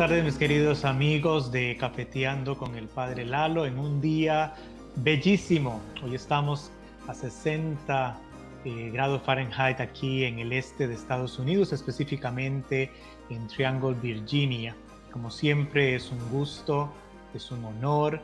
Tardes mis queridos amigos de Cafeteando con el Padre Lalo en un día bellísimo. Hoy estamos a 60 eh, grados Fahrenheit aquí en el este de Estados Unidos, específicamente en Triangle, Virginia. Como siempre es un gusto, es un honor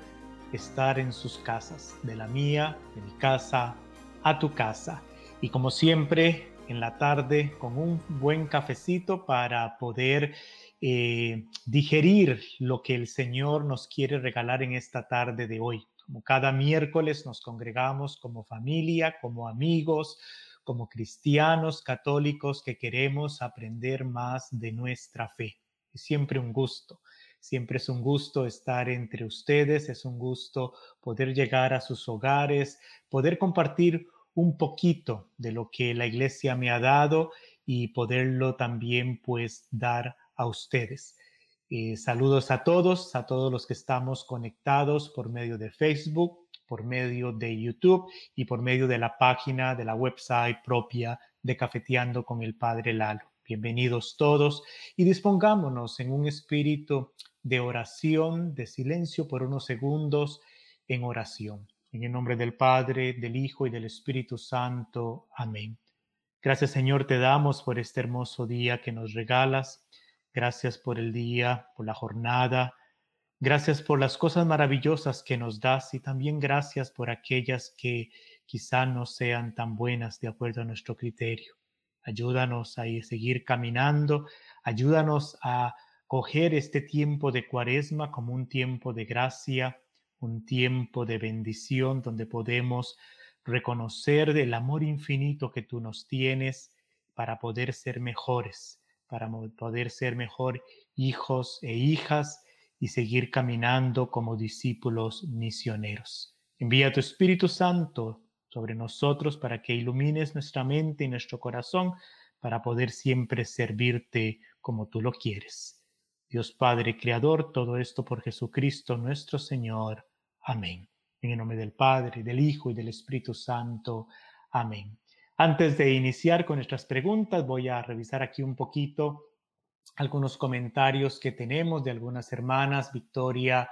estar en sus casas, de la mía, de mi casa, a tu casa. Y como siempre, en la tarde con un buen cafecito para poder eh, digerir lo que el Señor nos quiere regalar en esta tarde de hoy. Como cada miércoles nos congregamos como familia, como amigos, como cristianos católicos que queremos aprender más de nuestra fe. Es siempre un gusto. Siempre es un gusto estar entre ustedes, es un gusto poder llegar a sus hogares, poder compartir un poquito de lo que la iglesia me ha dado y poderlo también pues dar a ustedes. Eh, saludos a todos, a todos los que estamos conectados por medio de Facebook, por medio de YouTube y por medio de la página de la website propia de Cafeteando con el Padre Lalo. Bienvenidos todos y dispongámonos en un espíritu de oración, de silencio por unos segundos en oración. En el nombre del Padre, del Hijo y del Espíritu Santo. Amén. Gracias Señor te damos por este hermoso día que nos regalas. Gracias por el día, por la jornada. Gracias por las cosas maravillosas que nos das y también gracias por aquellas que quizá no sean tan buenas de acuerdo a nuestro criterio. Ayúdanos a seguir caminando, ayúdanos a coger este tiempo de cuaresma como un tiempo de gracia, un tiempo de bendición donde podemos reconocer el amor infinito que tú nos tienes para poder ser mejores para poder ser mejor hijos e hijas y seguir caminando como discípulos misioneros. Envía tu Espíritu Santo sobre nosotros para que ilumines nuestra mente y nuestro corazón para poder siempre servirte como tú lo quieres. Dios Padre Creador, todo esto por Jesucristo nuestro Señor. Amén. En el nombre del Padre, del Hijo y del Espíritu Santo. Amén. Antes de iniciar con nuestras preguntas, voy a revisar aquí un poquito algunos comentarios que tenemos de algunas hermanas. Victoria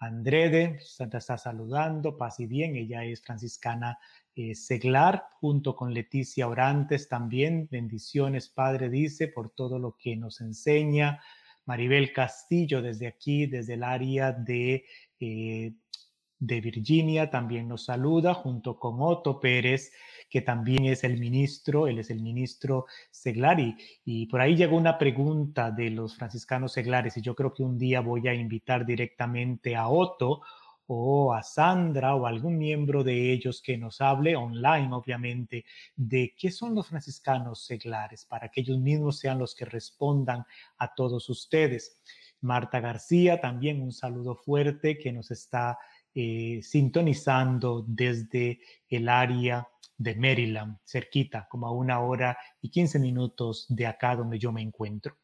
Andrede, Santa está saludando, paz y bien, ella es franciscana eh, seglar, junto con Leticia Orantes también. Bendiciones, Padre, dice, por todo lo que nos enseña. Maribel Castillo, desde aquí, desde el área de, eh, de Virginia, también nos saluda, junto con Otto Pérez que también es el ministro, él es el ministro Seglari. Y por ahí llegó una pregunta de los franciscanos seglares y yo creo que un día voy a invitar directamente a Otto o a Sandra o algún miembro de ellos que nos hable online, obviamente, de qué son los franciscanos seglares, para que ellos mismos sean los que respondan a todos ustedes. Marta García, también un saludo fuerte que nos está eh, sintonizando desde el área de Maryland, cerquita, como a una hora y 15 minutos de acá donde yo me encuentro.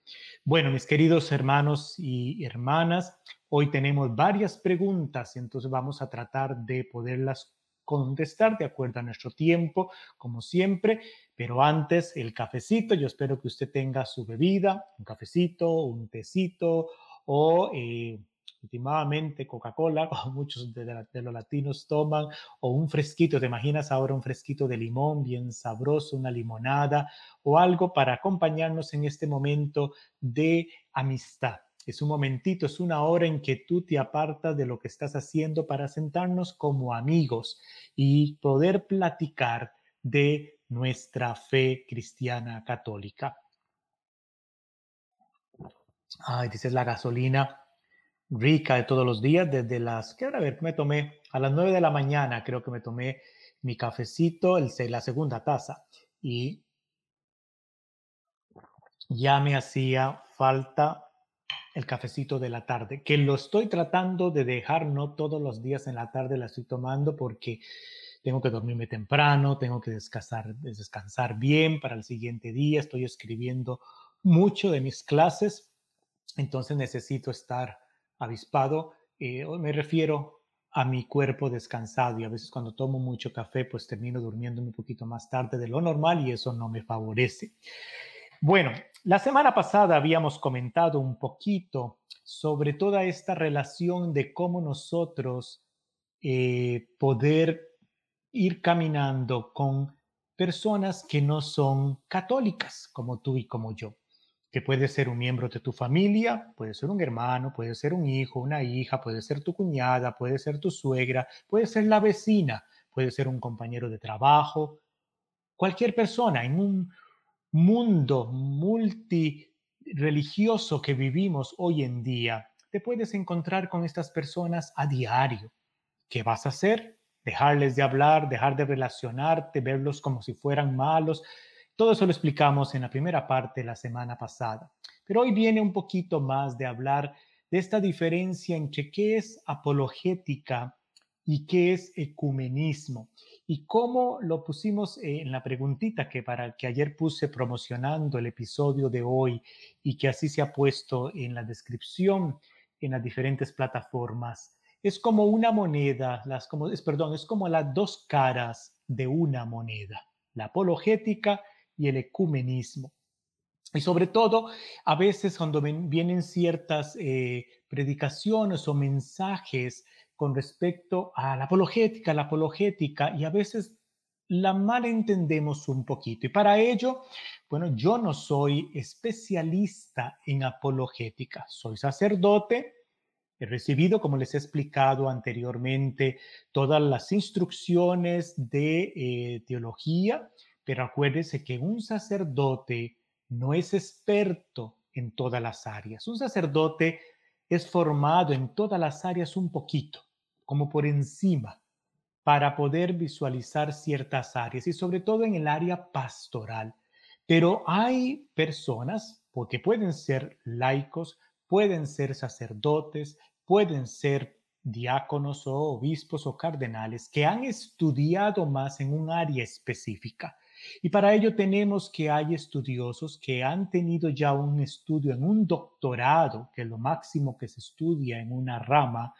Bueno, mis queridos hermanos y hermanas, hoy tenemos varias preguntas, entonces vamos a tratar de poderlas contestar de acuerdo a nuestro tiempo, como siempre, pero antes el cafecito, yo espero que usted tenga su bebida, un cafecito, un tecito o... Eh, últimamente Coca-Cola, como muchos de, los latinos toman, o un fresquito, te imaginas ahora un fresquito de limón bien sabroso, una limonada o algo para acompañarnos en este momento de amistad. Es un momentito, es una hora en que tú te apartas de lo que estás haciendo para sentarnos como amigos y poder platicar de nuestra fe cristiana católica. Ay, dices la gasolina rica de todos los días, desde las, que a ver, me tomé a las 9 de la mañana, creo que me tomé mi cafecito, el, la segunda taza, y ya me hacía falta el cafecito de la tarde, que lo estoy tratando de dejar, no todos los días en la tarde la estoy tomando porque tengo que dormirme temprano, tengo que descansar, descansar bien para el siguiente día, estoy escribiendo mucho de mis clases, entonces necesito estar avispado, eh, me refiero a mi cuerpo descansado y a veces cuando tomo mucho café pues termino durmiendo un poquito más tarde de lo normal y eso no me favorece. Bueno, la semana pasada habíamos comentado un poquito sobre toda esta relación de cómo nosotros eh, poder ir caminando con personas que no son católicas, como tú y como yo, que puede ser un miembro de tu familia, puede ser un hermano, puede ser un hijo, una hija, puede ser tu cuñada, puede ser tu suegra, puede ser la vecina, puede ser un compañero de trabajo, cualquier persona en un mundo multireligioso que vivimos hoy en día, te puedes encontrar con estas personas a diario. ¿Qué vas a hacer? Dejarles de hablar, dejar de relacionarte, verlos como si fueran malos. Todo eso lo explicamos en la primera parte la semana pasada. Pero hoy viene un poquito más de hablar de esta diferencia entre qué es apologética y qué es ecumenismo y cómo lo pusimos en la preguntita que para que ayer puse promocionando el episodio de hoy y que así se ha puesto en la descripción en las diferentes plataformas. Es como una moneda, las como perdón, es como las dos caras de una moneda, la apologética y el ecumenismo. Y sobre todo, a veces cuando vienen ciertas eh, predicaciones o mensajes con respecto a la apologética, la apologética, y a veces la malentendemos un poquito. Y para ello, bueno, yo no soy especialista en apologética, soy sacerdote, he recibido, como les he explicado anteriormente, todas las instrucciones de eh, teología, pero acuérdense que un sacerdote no es experto en todas las áreas. Un sacerdote es formado en todas las áreas un poquito como por encima, para poder visualizar ciertas áreas y sobre todo en el área pastoral. Pero hay personas, porque pueden ser laicos, pueden ser sacerdotes, pueden ser diáconos o obispos o cardenales que han estudiado más en un área específica. Y para ello tenemos que hay estudiosos que han tenido ya un estudio en un doctorado, que es lo máximo que se estudia en una rama,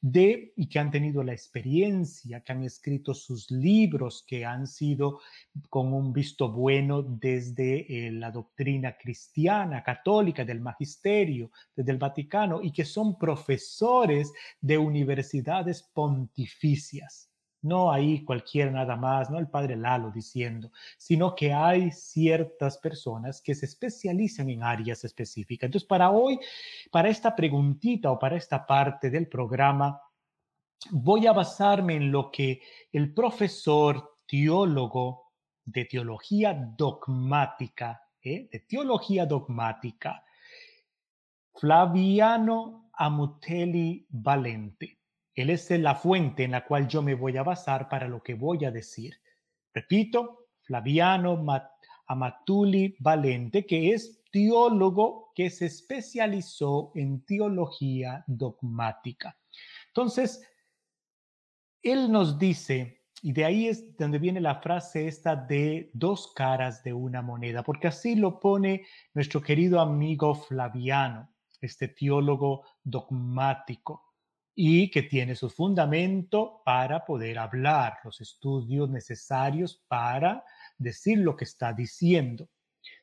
de y que han tenido la experiencia, que han escrito sus libros, que han sido con un visto bueno desde eh, la doctrina cristiana, católica, del magisterio, desde el Vaticano, y que son profesores de universidades pontificias no hay cualquiera nada más, no el padre Lalo diciendo, sino que hay ciertas personas que se especializan en áreas específicas. Entonces, para hoy, para esta preguntita o para esta parte del programa, voy a basarme en lo que el profesor teólogo de teología dogmática, ¿eh? de teología dogmática, Flaviano Amutelli Valente, él es la fuente en la cual yo me voy a basar para lo que voy a decir. Repito, Flaviano Amatuli Valente, que es teólogo que se especializó en teología dogmática. Entonces, él nos dice, y de ahí es donde viene la frase esta de dos caras de una moneda, porque así lo pone nuestro querido amigo Flaviano, este teólogo dogmático y que tiene su fundamento para poder hablar, los estudios necesarios para decir lo que está diciendo.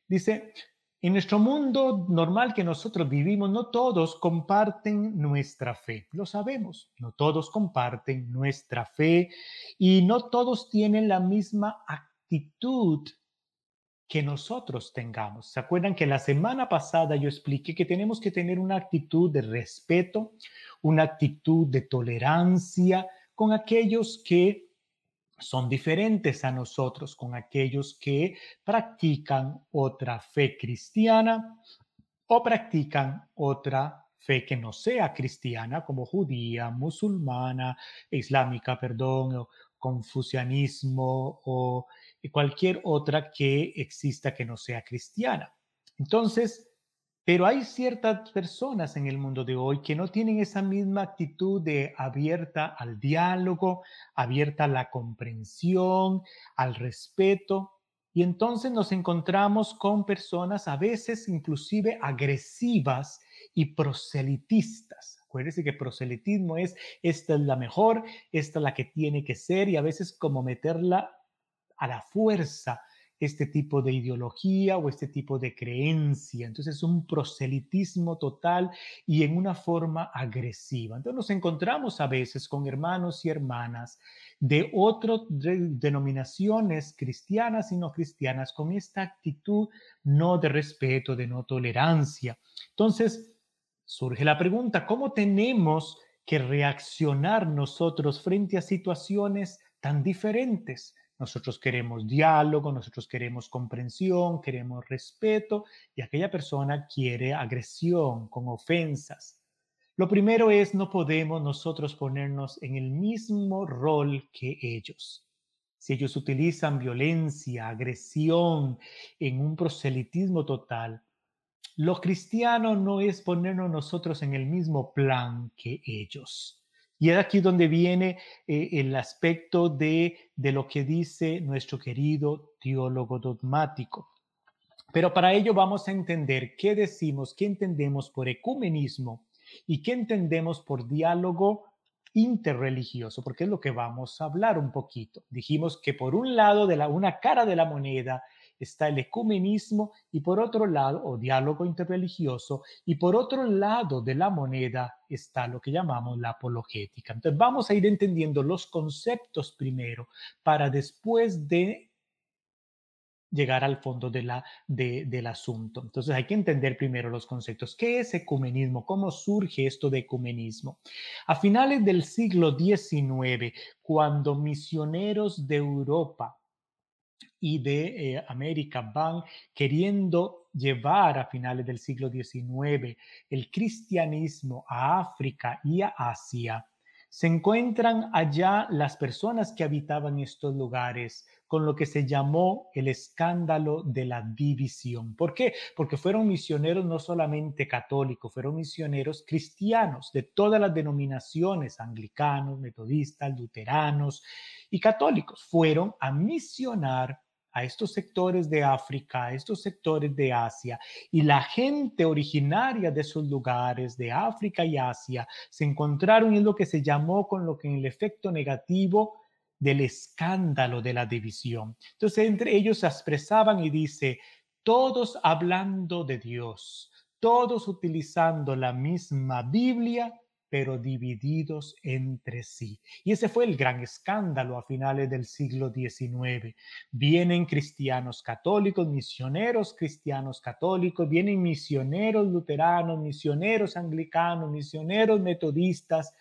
Dice, en nuestro mundo normal que nosotros vivimos, no todos comparten nuestra fe, lo sabemos, no todos comparten nuestra fe y no todos tienen la misma actitud que nosotros tengamos. ¿Se acuerdan que la semana pasada yo expliqué que tenemos que tener una actitud de respeto, una actitud de tolerancia con aquellos que son diferentes a nosotros, con aquellos que practican otra fe cristiana o practican otra fe que no sea cristiana, como judía, musulmana, islámica, perdón, o confucianismo o cualquier otra que exista que no sea cristiana. Entonces, pero hay ciertas personas en el mundo de hoy que no tienen esa misma actitud de abierta al diálogo, abierta a la comprensión, al respeto. Y entonces nos encontramos con personas a veces inclusive agresivas y proselitistas. Acuérdense que proselitismo es, esta es la mejor, esta es la que tiene que ser y a veces como meterla a la fuerza este tipo de ideología o este tipo de creencia. Entonces es un proselitismo total y en una forma agresiva. Entonces nos encontramos a veces con hermanos y hermanas de otras denominaciones cristianas y no cristianas con esta actitud no de respeto, de no tolerancia. Entonces surge la pregunta, ¿cómo tenemos que reaccionar nosotros frente a situaciones tan diferentes? Nosotros queremos diálogo, nosotros queremos comprensión, queremos respeto y aquella persona quiere agresión con ofensas. Lo primero es no podemos nosotros ponernos en el mismo rol que ellos. Si ellos utilizan violencia, agresión en un proselitismo total, lo cristiano no es ponernos nosotros en el mismo plan que ellos. Y es aquí donde viene eh, el aspecto de, de lo que dice nuestro querido teólogo dogmático. Pero para ello vamos a entender qué decimos, qué entendemos por ecumenismo y qué entendemos por diálogo interreligioso, porque es lo que vamos a hablar un poquito. Dijimos que por un lado de la una cara de la moneda está el ecumenismo y por otro lado, o diálogo interreligioso, y por otro lado de la moneda está lo que llamamos la apologética. Entonces vamos a ir entendiendo los conceptos primero para después de llegar al fondo de la, del asunto. Entonces hay que entender primero los conceptos. ¿Qué es ecumenismo? ¿Cómo surge esto de ecumenismo? A finales del siglo XIX, cuando misioneros de Europa y de eh, América van queriendo llevar a finales del siglo XIX el cristianismo a África y a Asia, se encuentran allá las personas que habitaban estos lugares con lo que se llamó el escándalo de la división. ¿Por qué? Porque fueron misioneros no solamente católicos, fueron misioneros cristianos de todas las denominaciones, anglicanos, metodistas, luteranos y católicos. Fueron a misionar a estos sectores de África, a estos sectores de Asia, y la gente originaria de esos lugares, de África y Asia, se encontraron en lo que se llamó con lo que en el efecto negativo del escándalo de la división. Entonces, entre ellos se expresaban y dice, todos hablando de Dios, todos utilizando la misma Biblia, pero divididos entre sí. Y ese fue el gran escándalo a finales del siglo XIX. Vienen cristianos católicos, misioneros cristianos católicos, vienen misioneros luteranos, misioneros anglicanos, misioneros metodistas,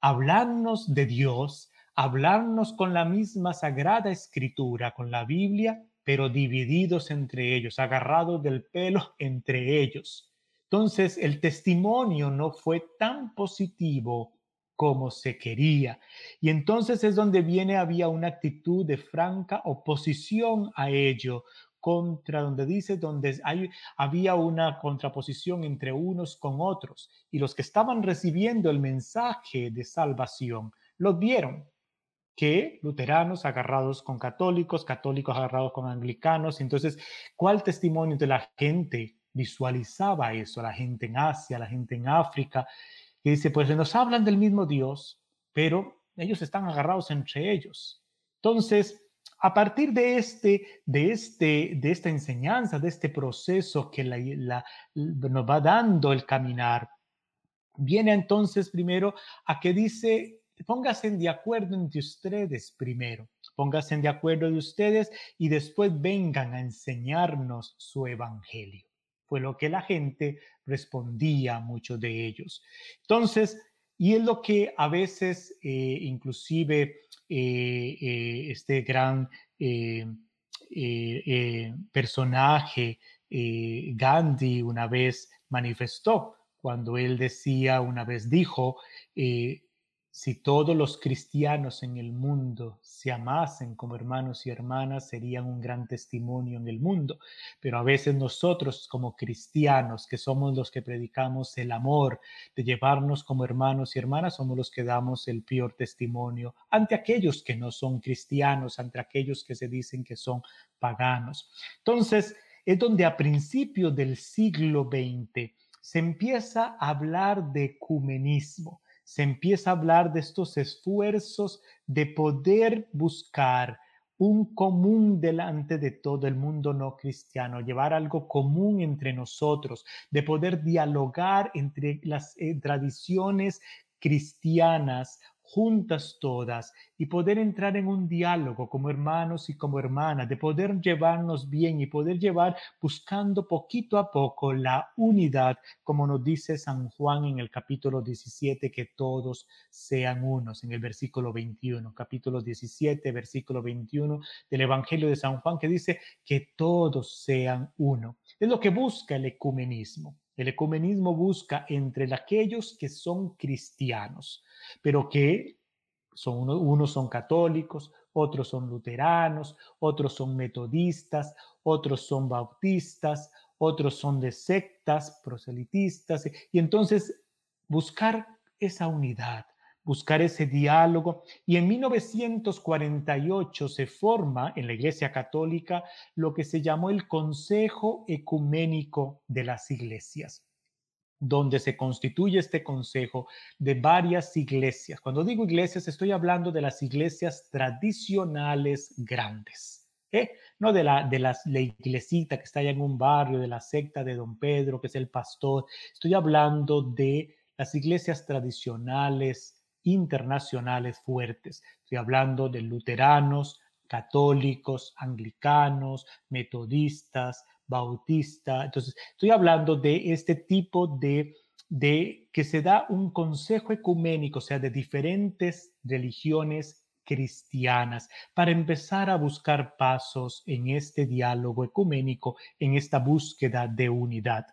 hablarnos de Dios, hablarnos con la misma sagrada escritura, con la Biblia, pero divididos entre ellos, agarrados del pelo entre ellos. Entonces, el testimonio no fue tan positivo como se quería. Y entonces es donde viene, había una actitud de franca oposición a ello, contra donde dice, donde hay, había una contraposición entre unos con otros. Y los que estaban recibiendo el mensaje de salvación, lo vieron que luteranos agarrados con católicos, católicos agarrados con anglicanos. Entonces, ¿cuál testimonio de la gente visualizaba eso, la gente en Asia, la gente en África, y dice, pues nos hablan del mismo Dios, pero ellos están agarrados entre ellos. Entonces, a partir de este, de este, de esta enseñanza, de este proceso que nos va dando el caminar, viene entonces primero a que dice, pónganse de acuerdo entre ustedes primero, pónganse de acuerdo de ustedes y después vengan a enseñarnos su evangelio fue lo que la gente respondía a muchos de ellos. Entonces, y es lo que a veces eh, inclusive eh, eh, este gran personaje, Gandhi, una vez manifestó, cuando él decía, una vez dijo, si todos los cristianos en el mundo se amasen como hermanos y hermanas, serían un gran testimonio en el mundo. Pero a veces nosotros como cristianos, que somos los que predicamos el amor, de llevarnos como hermanos y hermanas, somos los que damos el peor testimonio ante aquellos que no son cristianos, ante aquellos que se dicen que son paganos. Entonces, es donde a principios del siglo XX se empieza a hablar de ecumenismo se empieza a hablar de estos esfuerzos de poder buscar un común delante de todo el mundo no cristiano, llevar algo común entre nosotros, de poder dialogar entre las eh, tradiciones cristianas juntas todas y poder entrar en un diálogo como hermanos y como hermanas, de poder llevarnos bien y poder llevar buscando poquito a poco la unidad, como nos dice San Juan en el capítulo 17, que todos sean unos, en el versículo 21, capítulo 17, versículo 21 del Evangelio de San Juan, que dice que todos sean uno. Es lo que busca el ecumenismo. El ecumenismo busca entre aquellos que son cristianos, pero que son unos son católicos, otros son luteranos, otros son metodistas, otros son bautistas, otros son de sectas, proselitistas, y entonces buscar esa unidad, buscar ese diálogo. Y en 1948 se forma en la Iglesia Católica lo que se llamó el Consejo Ecuménico de las Iglesias donde se constituye este consejo de varias iglesias. Cuando digo iglesias, estoy hablando de las iglesias tradicionales grandes. ¿eh? No de la, de las, la iglesita que está allá en un barrio, de la secta de don Pedro, que es el pastor. Estoy hablando de las iglesias tradicionales internacionales fuertes. Estoy hablando de luteranos, católicos, anglicanos, metodistas, bautistas. Entonces, estoy hablando de este tipo de, de que se da un consejo ecuménico, o sea, de diferentes religiones cristianas, para empezar a buscar pasos en este diálogo ecuménico, en esta búsqueda de unidad.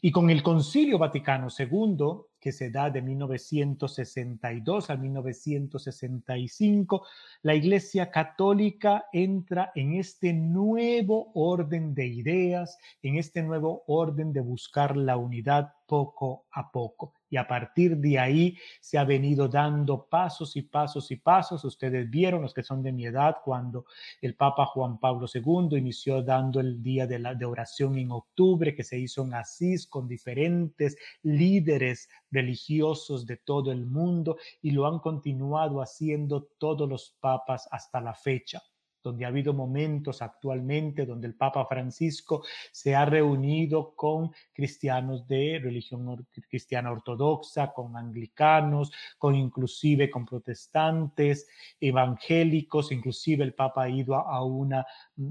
Y con el Concilio Vaticano II, que se da de 1962 a 1965, la Iglesia Católica entra en este nuevo orden de ideas, en este nuevo orden de buscar la unidad poco a poco y a partir de ahí se ha venido dando pasos y pasos y pasos. Ustedes vieron, los que son de mi edad, cuando el Papa Juan Pablo II inició dando el día de, de oración en octubre, que se hizo en Asís con diferentes líderes religiosos de todo el mundo y lo han continuado haciendo todos los papas hasta la fecha donde ha habido momentos actualmente donde el Papa Francisco se ha reunido con cristianos de religión cristiana ortodoxa, con anglicanos, con inclusive con protestantes, evangélicos, inclusive el Papa ha ido a, un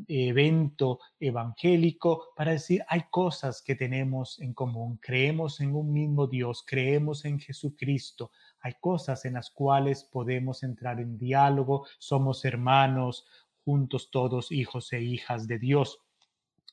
evento evangélico para decir, hay cosas que tenemos en común, creemos en un mismo Dios, creemos en Jesucristo, hay cosas en las cuales podemos entrar en diálogo, somos hermanos, juntos todos hijos e hijas de Dios.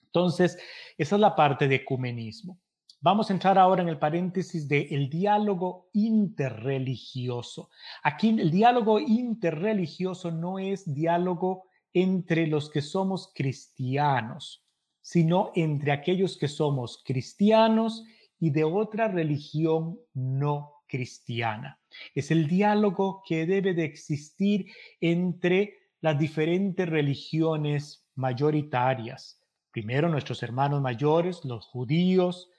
Entonces, esa es la parte de ecumenismo. Vamos a entrar ahora en el paréntesis de el diálogo interreligioso. Aquí el diálogo interreligioso no es diálogo entre los que somos cristianos, sino entre aquellos que somos cristianos y de otra religión no cristiana. Es el diálogo que debe de existir entre las diferentes religiones mayoritarias. Primero nuestros hermanos mayores, los judíos,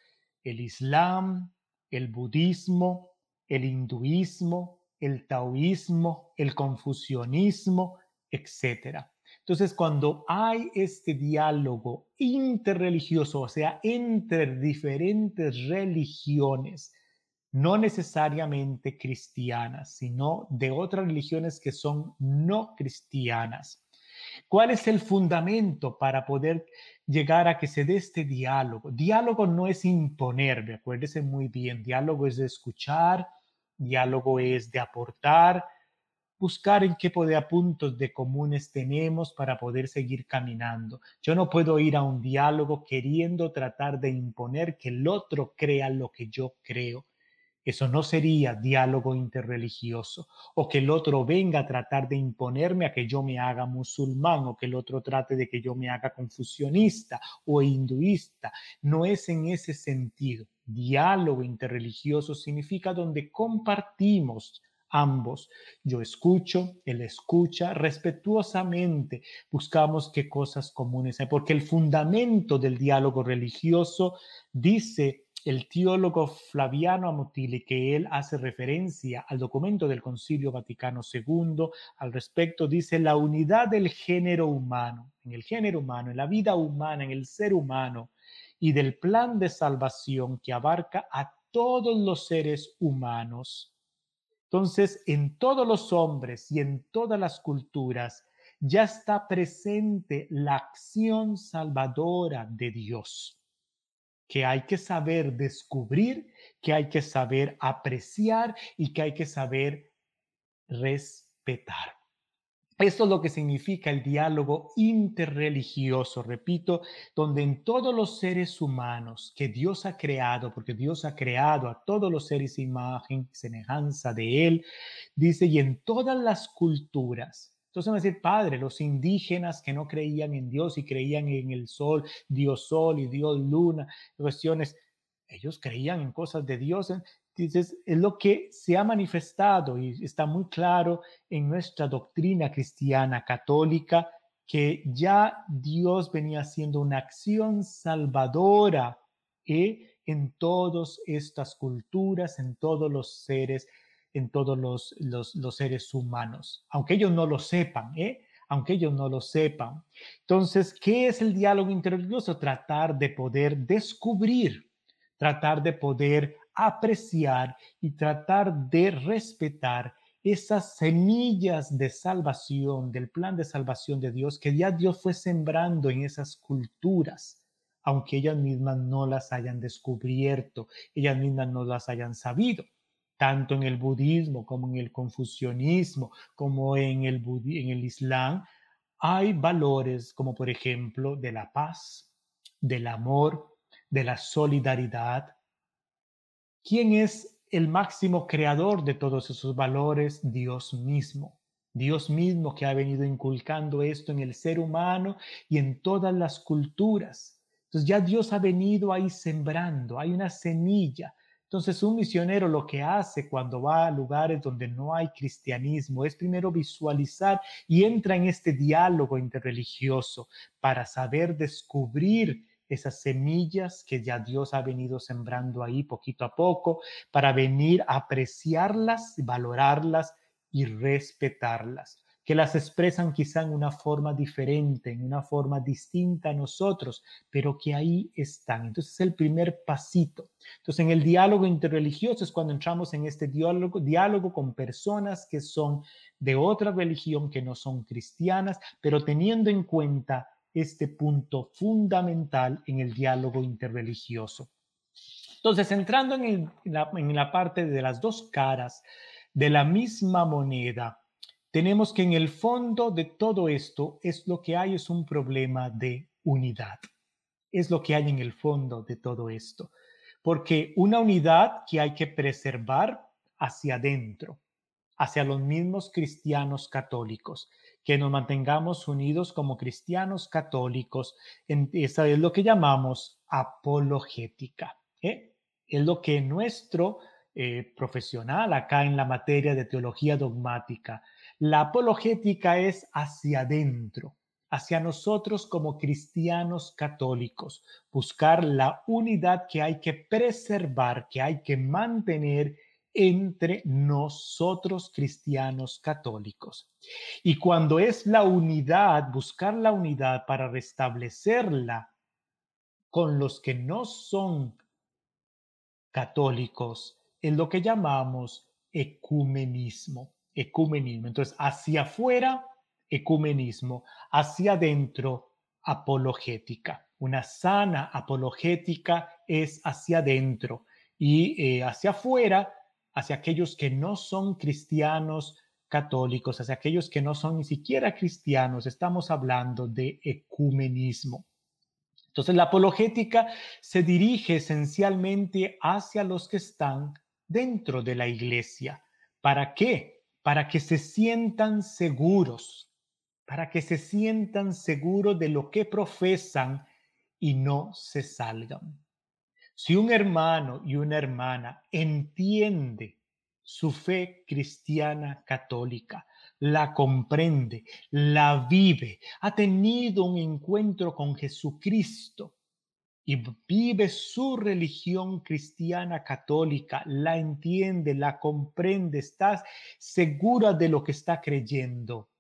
el islam, el budismo, el hinduismo, el taoísmo, el confucianismo, etc. Entonces, cuando hay este diálogo interreligioso, o sea, entre diferentes religiones, no necesariamente cristianas, sino de otras religiones que son no cristianas. ¿Cuál es el fundamento para poder llegar a que se dé este diálogo? Diálogo no es imponer, acuérdese muy bien, diálogo es de escuchar, diálogo es de aportar, buscar en qué poder puntos de comunes tenemos para poder seguir caminando. Yo no puedo ir a un diálogo queriendo tratar de imponer que el otro crea lo que yo creo. Eso no sería diálogo interreligioso. O que el otro venga a tratar de imponerme a que yo me haga musulmán o que el otro trate de que yo me haga confusionista o hinduista. No es en ese sentido. Diálogo interreligioso significa donde compartimos ambos. Yo escucho, él escucha, respetuosamente buscamos qué cosas comunes hay, porque el fundamento del diálogo religioso dice el teólogo Flaviano Amotili, que él hace referencia al documento del Concilio Vaticano II al respecto, dice la unidad del género humano, en el género humano, en la vida humana, en el ser humano, y del plan de salvación que abarca a todos los seres humanos. Entonces, en todos los hombres y en todas las culturas ya está presente la acción salvadora de Dios que hay que saber descubrir, que hay que saber apreciar y que hay que saber respetar. Esto es lo que significa el diálogo interreligioso, repito, donde en todos los seres humanos que Dios ha creado, porque Dios ha creado a todos los seres imagen, semejanza de Él, dice, y en todas las culturas, entonces me dice, padre, los indígenas que no creían en Dios y creían en el sol, Dios sol y Dios luna, cuestiones, ellos creían en cosas de Dios. Entonces, es lo que se ha manifestado y está muy claro en nuestra doctrina cristiana católica que ya Dios venía haciendo una acción salvadora ¿eh? en todas estas culturas, en todos los seres en todos los, los, seres humanos, aunque ellos no lo sepan, ¿eh? aunque ellos no lo sepan. Entonces, ¿qué es el diálogo interreligioso? Tratar de poder descubrir, tratar de poder apreciar y tratar de respetar esas semillas de salvación, del plan de salvación de Dios que ya Dios fue sembrando en esas culturas, aunque ellas mismas no las hayan descubierto, ellas mismas no las hayan sabido tanto en el budismo como en el confucianismo, como en el, en el islam, hay valores como por ejemplo de la paz, del amor, de la solidaridad. ¿Quién es el máximo creador de todos esos valores? Dios mismo. Dios mismo que ha venido inculcando esto en el ser humano y en todas las culturas. Entonces ya Dios ha venido ahí sembrando, hay una semilla entonces, un misionero lo que hace cuando va a lugares donde no hay cristianismo es primero visualizar y entra en este diálogo interreligioso para saber descubrir esas semillas que ya Dios ha venido sembrando ahí poquito a poco, para venir a apreciarlas, valorarlas y respetarlas que las expresan quizá en una forma diferente, en una forma distinta a nosotros, pero que ahí están. Entonces es el primer pasito. Entonces en el diálogo interreligioso es cuando entramos en este diálogo, diálogo con personas que son de otra religión, que no son cristianas, pero teniendo en cuenta este punto fundamental en el diálogo interreligioso. Entonces, entrando en, en la parte de las dos caras de la misma moneda, tenemos que en el fondo de todo esto es lo que hay es un problema de unidad. Es lo que hay en el fondo de todo esto. Porque una unidad que hay que preservar hacia adentro, hacia los mismos cristianos católicos, que nos mantengamos unidos como cristianos católicos. esa es lo que llamamos apologética. ¿eh? Es lo que nuestro eh, profesional acá en la materia de teología dogmática la apologética es hacia adentro, hacia nosotros como cristianos católicos, buscar la unidad que hay que preservar, que hay que mantener entre nosotros cristianos católicos. Y cuando es la unidad, buscar la unidad para restablecerla con los que no son católicos, en lo que llamamos ecumenismo ecumenismo. Entonces, hacia afuera, ecumenismo, hacia adentro, apologética. Una sana apologética es hacia adentro y eh, hacia afuera, hacia aquellos que no son cristianos católicos, hacia aquellos que no son ni siquiera cristianos, estamos hablando de ecumenismo. Entonces, la apologética se dirige esencialmente hacia los que están dentro de la iglesia. ¿Para qué? Para que se sientan seguros, para que se sientan seguros de lo que profesan y no se salgan. Si un hermano y una hermana entiende su fe cristiana católica, la comprende, la vive, ha tenido un encuentro con Jesucristo y vive su religión cristiana católica, la entiende, la comprende, estás segura de lo que está creyendo.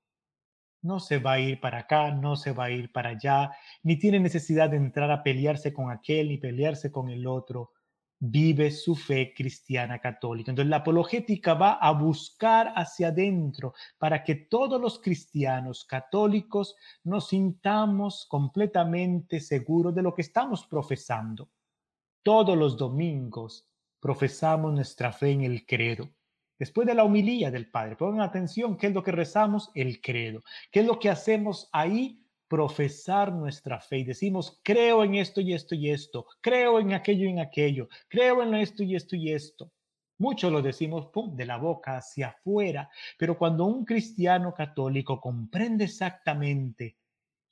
No se va a ir para acá, no se va a ir para allá, ni tiene necesidad de entrar a pelearse con aquel ni pelearse con el otro vive su fe cristiana católica. Entonces la apologética va a buscar hacia adentro para que todos los cristianos católicos nos sintamos completamente seguros de lo que estamos profesando. Todos los domingos profesamos nuestra fe en el credo. Después de la humilía del Padre, pongan atención, ¿qué es lo que rezamos? El credo. ¿Qué es lo que hacemos ahí? Profesar nuestra fe y decimos, creo en esto y esto y esto, creo en aquello y en aquello, creo en esto y esto y esto. Muchos lo decimos de la boca hacia afuera, pero cuando un cristiano católico comprende exactamente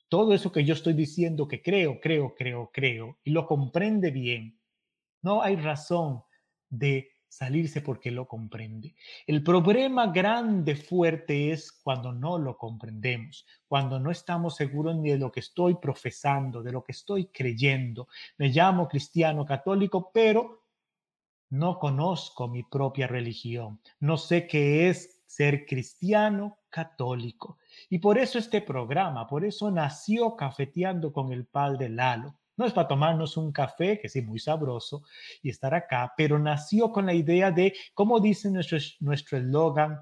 todo eso que yo estoy diciendo que creo, creo, creo, creo, y lo comprende bien, no hay razón de salirse porque lo comprende. El problema grande, fuerte es cuando no lo comprendemos, cuando no estamos seguros ni de lo que estoy profesando, de lo que estoy creyendo. Me llamo cristiano católico, pero no conozco mi propia religión. No sé qué es ser cristiano católico. Y por eso este programa, por eso nació cafeteando con el padre Lalo no es para tomarnos un café, que sí, muy sabroso, y estar acá, pero nació con la idea de, como dice nuestro eslogan,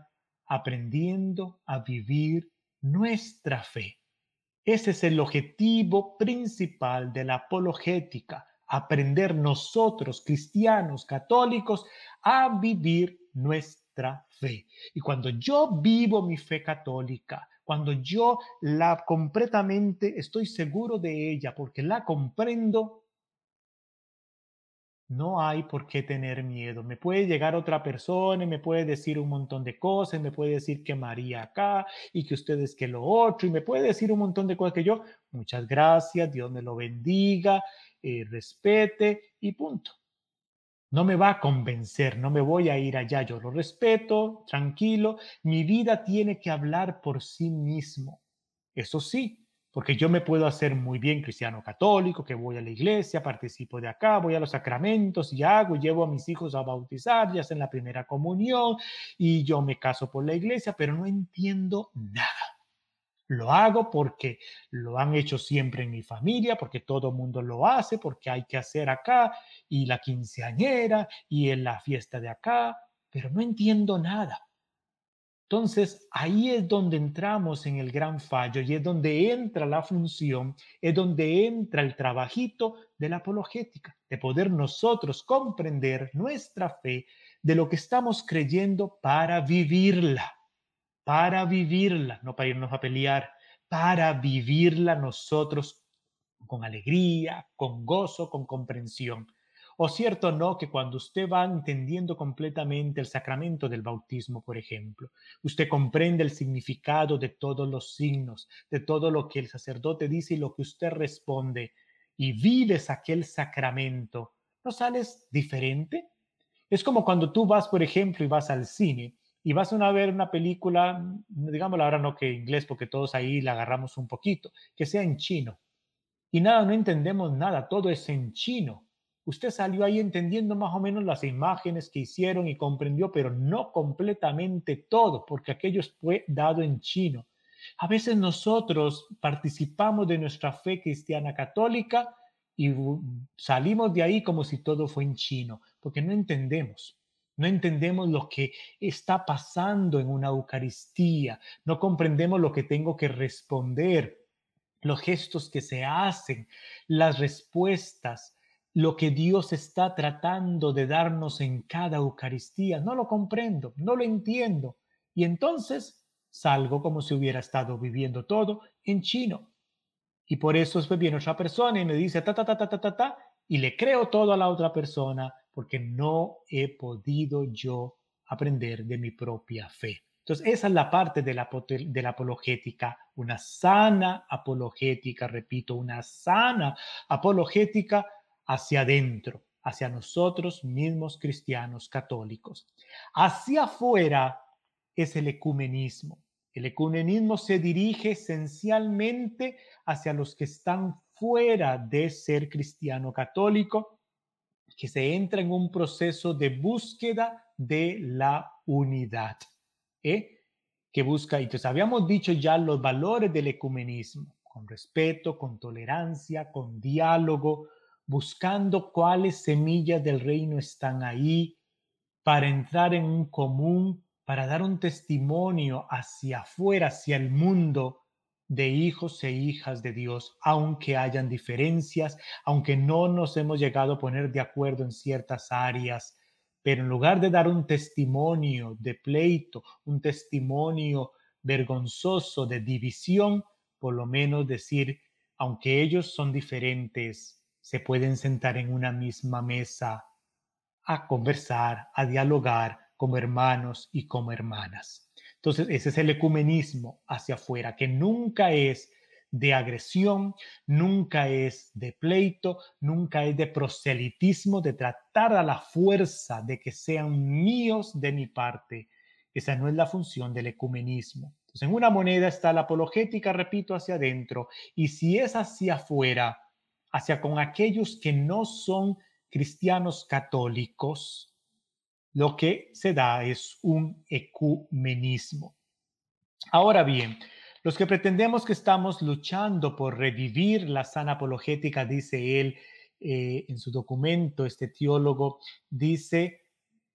aprendiendo a vivir nuestra fe. Ese es el objetivo principal de la apologética, aprender nosotros, cristianos, católicos, a vivir nuestra fe. Y cuando yo vivo mi fe católica, cuando yo la completamente estoy seguro de ella porque la comprendo, no hay por qué tener miedo. Me puede llegar otra persona y me puede decir un montón de cosas, me puede decir que María acá y que ustedes que lo otro, y me puede decir un montón de cosas que yo, muchas gracias, Dios me lo bendiga, eh, respete y punto no me va a convencer, no me voy a ir allá, yo lo respeto, tranquilo, mi vida tiene que hablar por sí mismo. Eso sí, porque yo me puedo hacer muy bien cristiano católico, que voy a la iglesia, participo de acá, voy a los sacramentos y hago, llevo a mis hijos a bautizar, ya en la primera comunión y yo me caso por la iglesia, pero no entiendo nada. Lo hago porque lo han hecho siempre en mi familia, porque todo mundo lo hace, porque hay que hacer acá y la quinceañera y en la fiesta de acá, pero no entiendo nada. Entonces, ahí es donde entramos en el gran fallo y es donde entra la función, es donde entra el trabajito de la apologética, de poder nosotros comprender nuestra fe de lo que estamos creyendo para vivirla para vivirla, no para irnos a pelear, para vivirla nosotros con alegría, con gozo, con comprensión. O cierto no que cuando usted va entendiendo completamente el sacramento del bautismo, por ejemplo, usted comprende el significado de todos los signos, de todo lo que el sacerdote dice y lo que usted responde, y vives aquel sacramento, ¿no sales diferente? Es como cuando tú vas, por ejemplo, y vas al cine y vas a ver una película, digamos ahora no que inglés, porque todos ahí la agarramos un poquito, que sea en chino. Y nada, no entendemos nada, todo es en chino. Usted salió ahí entendiendo más o menos las imágenes que hicieron y comprendió, pero no completamente todo, porque aquello fue dado en chino. A veces nosotros participamos de nuestra fe cristiana católica y salimos de ahí como si todo fue en chino, porque no entendemos. No entendemos lo que está pasando en una Eucaristía. No comprendemos lo que tengo que responder, los gestos que se hacen, las respuestas, lo que Dios está tratando de darnos en cada Eucaristía. No lo comprendo, no lo entiendo. Y entonces salgo como si hubiera estado viviendo todo en chino. Y por eso después viene otra persona y me dice ta, ta, ta, ta, ta, ta, ta, y le creo todo a la otra persona porque no he podido yo aprender de mi propia fe. Entonces, esa es la parte de la, de la apologética, una sana apologética, repito, una sana apologética hacia adentro, hacia nosotros mismos cristianos católicos. Hacia afuera es el ecumenismo. El ecumenismo se dirige esencialmente hacia los que están fuera de ser cristiano católico, que se entra en un proceso de búsqueda de la unidad. ¿eh? Que busca, entonces habíamos dicho ya los valores del ecumenismo, con respeto, con tolerancia, con diálogo, buscando cuáles semillas del reino están ahí para entrar en un común, para dar un testimonio hacia afuera, hacia el mundo de hijos e hijas de Dios, aunque hayan diferencias, aunque no nos hemos llegado a poner de acuerdo en ciertas áreas, pero en lugar de dar un testimonio de pleito, un testimonio vergonzoso de división, por lo menos decir, aunque ellos son diferentes, se pueden sentar en una misma mesa a conversar, a dialogar como hermanos y como hermanas. Entonces, ese es el ecumenismo hacia afuera, que nunca es de agresión, nunca es de pleito, nunca es de proselitismo, de tratar a la fuerza de que sean míos de mi parte. Esa no es la función del ecumenismo. Entonces, en una moneda está la apologética, repito, hacia adentro, y si es hacia afuera, hacia con aquellos que no son cristianos católicos, lo que se da es un ecumenismo. Ahora bien, los que pretendemos que estamos luchando por revivir la sana apologética, dice él eh, en su documento, este teólogo, dice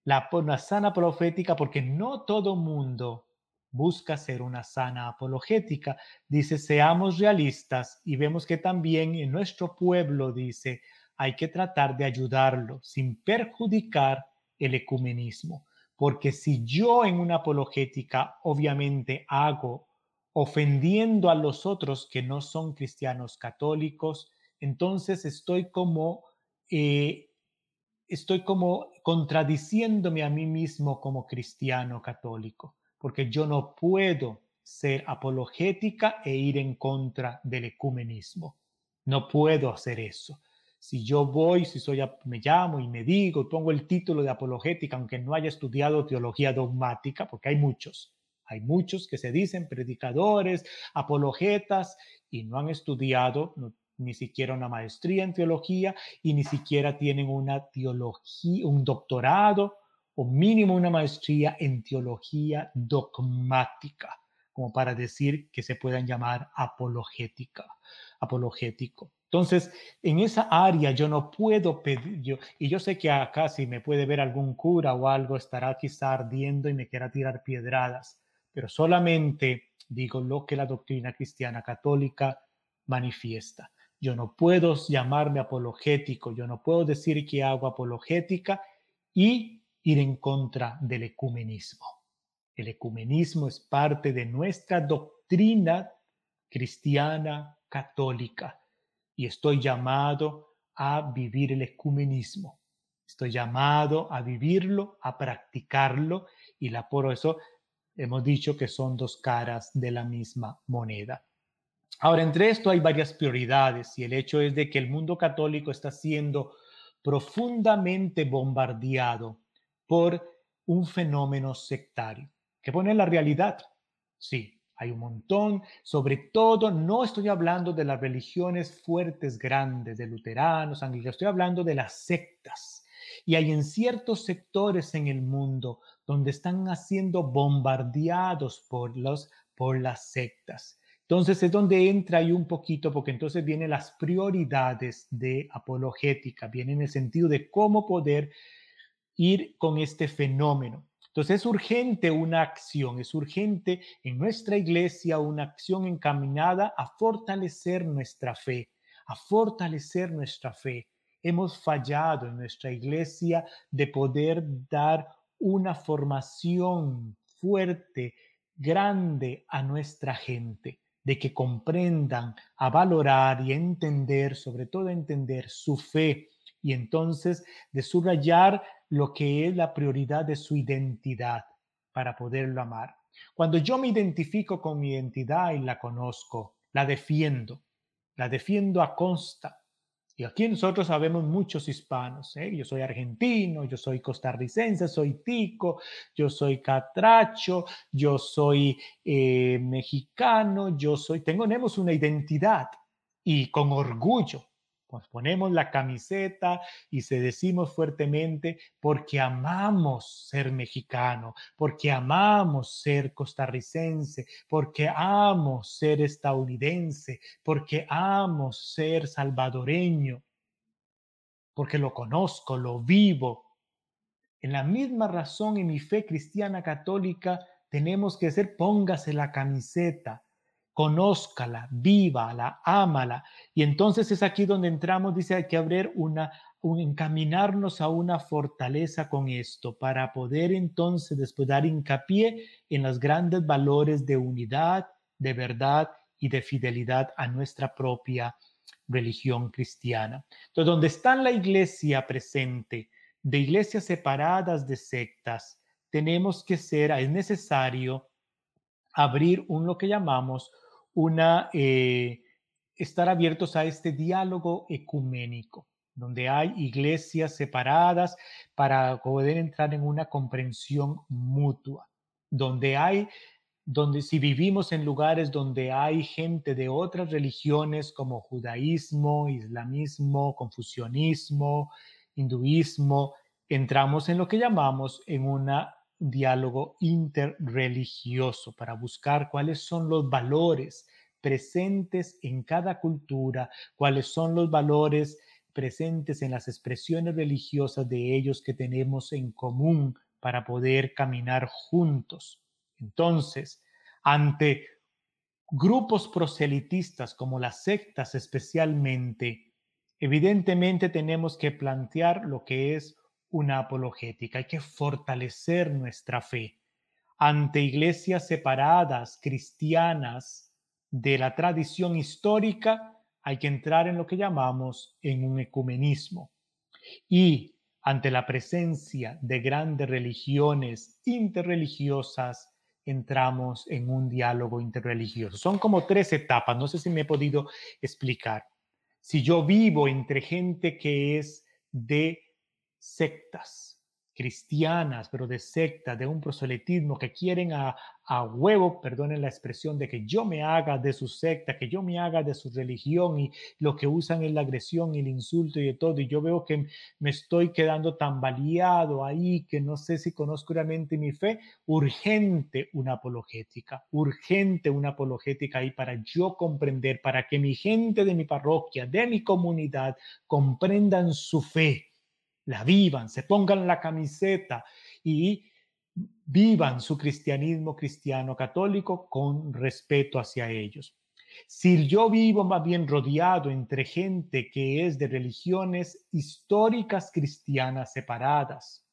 la, la sana profética porque no todo mundo busca ser una sana apologética. Dice, seamos realistas y vemos que también en nuestro pueblo, dice, hay que tratar de ayudarlo sin perjudicar el ecumenismo. Porque si yo en una apologética obviamente hago ofendiendo a los otros que no son cristianos católicos, entonces estoy como, eh, estoy como contradiciéndome a mí mismo como cristiano católico porque yo no puedo ser apologética e ir en contra del ecumenismo. No puedo hacer eso. Si yo voy, si soy, me llamo y me digo pongo el título de apologética, aunque no haya estudiado teología dogmática, porque hay muchos, hay muchos que se dicen predicadores, apologetas y no han estudiado ni siquiera una maestría en teología y ni siquiera tienen una teología, un doctorado o mínimo una maestría en teología dogmática, como para decir que se puedan llamar apologética, apologético. Entonces, en esa área yo no puedo pedir, yo, y yo sé que acá si me puede ver algún cura o algo, estará quizá ardiendo y me quiera tirar piedradas, pero solamente digo lo que la doctrina cristiana católica manifiesta. Yo no puedo llamarme apologético, yo no puedo decir que hago apologética y ir en contra del ecumenismo. El ecumenismo es parte de nuestra doctrina cristiana católica y estoy llamado a vivir el ecumenismo. Estoy llamado a vivirlo, a practicarlo y la, por eso hemos dicho que son dos caras de la misma moneda. Ahora, entre esto hay varias prioridades y el hecho es de que el mundo católico está siendo profundamente bombardeado por un fenómeno sectario. que pone la realidad? Sí, hay un montón. Sobre todo, no estoy hablando de las religiones fuertes, grandes, de luteranos, anglicanos, estoy hablando de las sectas. Y hay en ciertos sectores en el mundo donde están siendo bombardeados por, los, por las sectas. Entonces es donde entra ahí un poquito, porque entonces vienen las prioridades de apologética, viene en el sentido de cómo poder ir con este fenómeno. Entonces es urgente una acción, es urgente en nuestra iglesia una acción encaminada a fortalecer nuestra fe, a fortalecer nuestra fe. Hemos fallado en nuestra iglesia de poder dar una formación fuerte, grande a nuestra gente, de que comprendan, a valorar y a entender, sobre todo entender su fe, y entonces de subrayar lo que es la prioridad de su identidad para poderlo amar. Cuando yo me identifico con mi identidad y la conozco, la defiendo, la defiendo a consta. Y aquí nosotros sabemos muchos hispanos. ¿eh? Yo soy argentino, yo soy costarricense, soy tico, yo soy catracho, yo soy eh, mexicano, yo soy, tenemos una identidad y con orgullo. Pues ponemos la camiseta y se decimos fuertemente porque amamos ser mexicano, porque amamos ser costarricense, porque amo ser estadounidense, porque amo ser salvadoreño, porque lo conozco, lo vivo. En la misma razón en mi fe cristiana católica tenemos que ser póngase la camiseta, conózcala, vívala, ámala. Y entonces es aquí donde entramos, dice, hay que abrir una, un, encaminarnos a una fortaleza con esto para poder entonces después dar hincapié en los grandes valores de unidad, de verdad y de fidelidad a nuestra propia religión cristiana. Entonces, donde está la iglesia presente, de iglesias separadas de sectas, tenemos que ser, es necesario abrir un lo que llamamos una, eh, estar abiertos a este diálogo ecuménico, donde hay iglesias separadas para poder entrar en una comprensión mutua, donde hay, donde si vivimos en lugares donde hay gente de otras religiones como judaísmo, islamismo, confucianismo, hinduismo, entramos en lo que llamamos en una diálogo interreligioso para buscar cuáles son los valores presentes en cada cultura, cuáles son los valores presentes en las expresiones religiosas de ellos que tenemos en común para poder caminar juntos. Entonces, ante grupos proselitistas como las sectas especialmente, evidentemente tenemos que plantear lo que es una apologética, hay que fortalecer nuestra fe ante iglesias separadas, cristianas, de la tradición histórica, hay que entrar en lo que llamamos en un ecumenismo. Y ante la presencia de grandes religiones interreligiosas, entramos en un diálogo interreligioso. Son como tres etapas, no sé si me he podido explicar. Si yo vivo entre gente que es de sectas cristianas, pero de secta, de un proselitismo que quieren a, a, huevo, perdonen la expresión, de que yo me haga de su secta, que yo me haga de su religión y lo que usan es la agresión y el insulto y de todo. Y yo veo que me estoy quedando tan baleado ahí que no sé si conozco realmente mi fe. Urgente una apologética, urgente una apologética ahí para yo comprender, para que mi gente de mi parroquia, de mi comunidad, comprendan su fe la vivan, se pongan la camiseta y vivan su cristianismo cristiano católico con respeto hacia ellos. Si yo vivo más bien rodeado entre gente que es de religiones históricas cristianas separadas,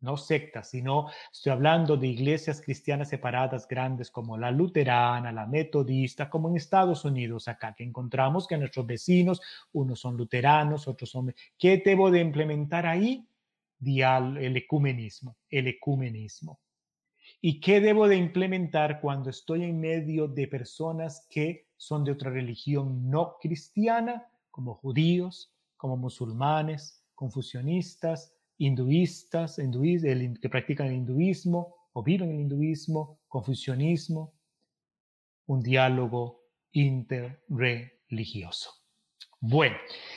no sectas, sino estoy hablando de iglesias cristianas separadas grandes como la luterana, la metodista, como en Estados Unidos acá, que encontramos que nuestros vecinos, unos son luteranos, otros son... ¿Qué debo de implementar ahí? Dial, el ecumenismo, el ecumenismo. ¿Y qué debo de implementar cuando estoy en medio de personas que son de otra religión no cristiana, como judíos, como musulmanes, confusionistas, hinduistas, hinduís, el, que practican el hinduismo o viven el hinduismo, confucianismo, un diálogo interreligioso. Bueno,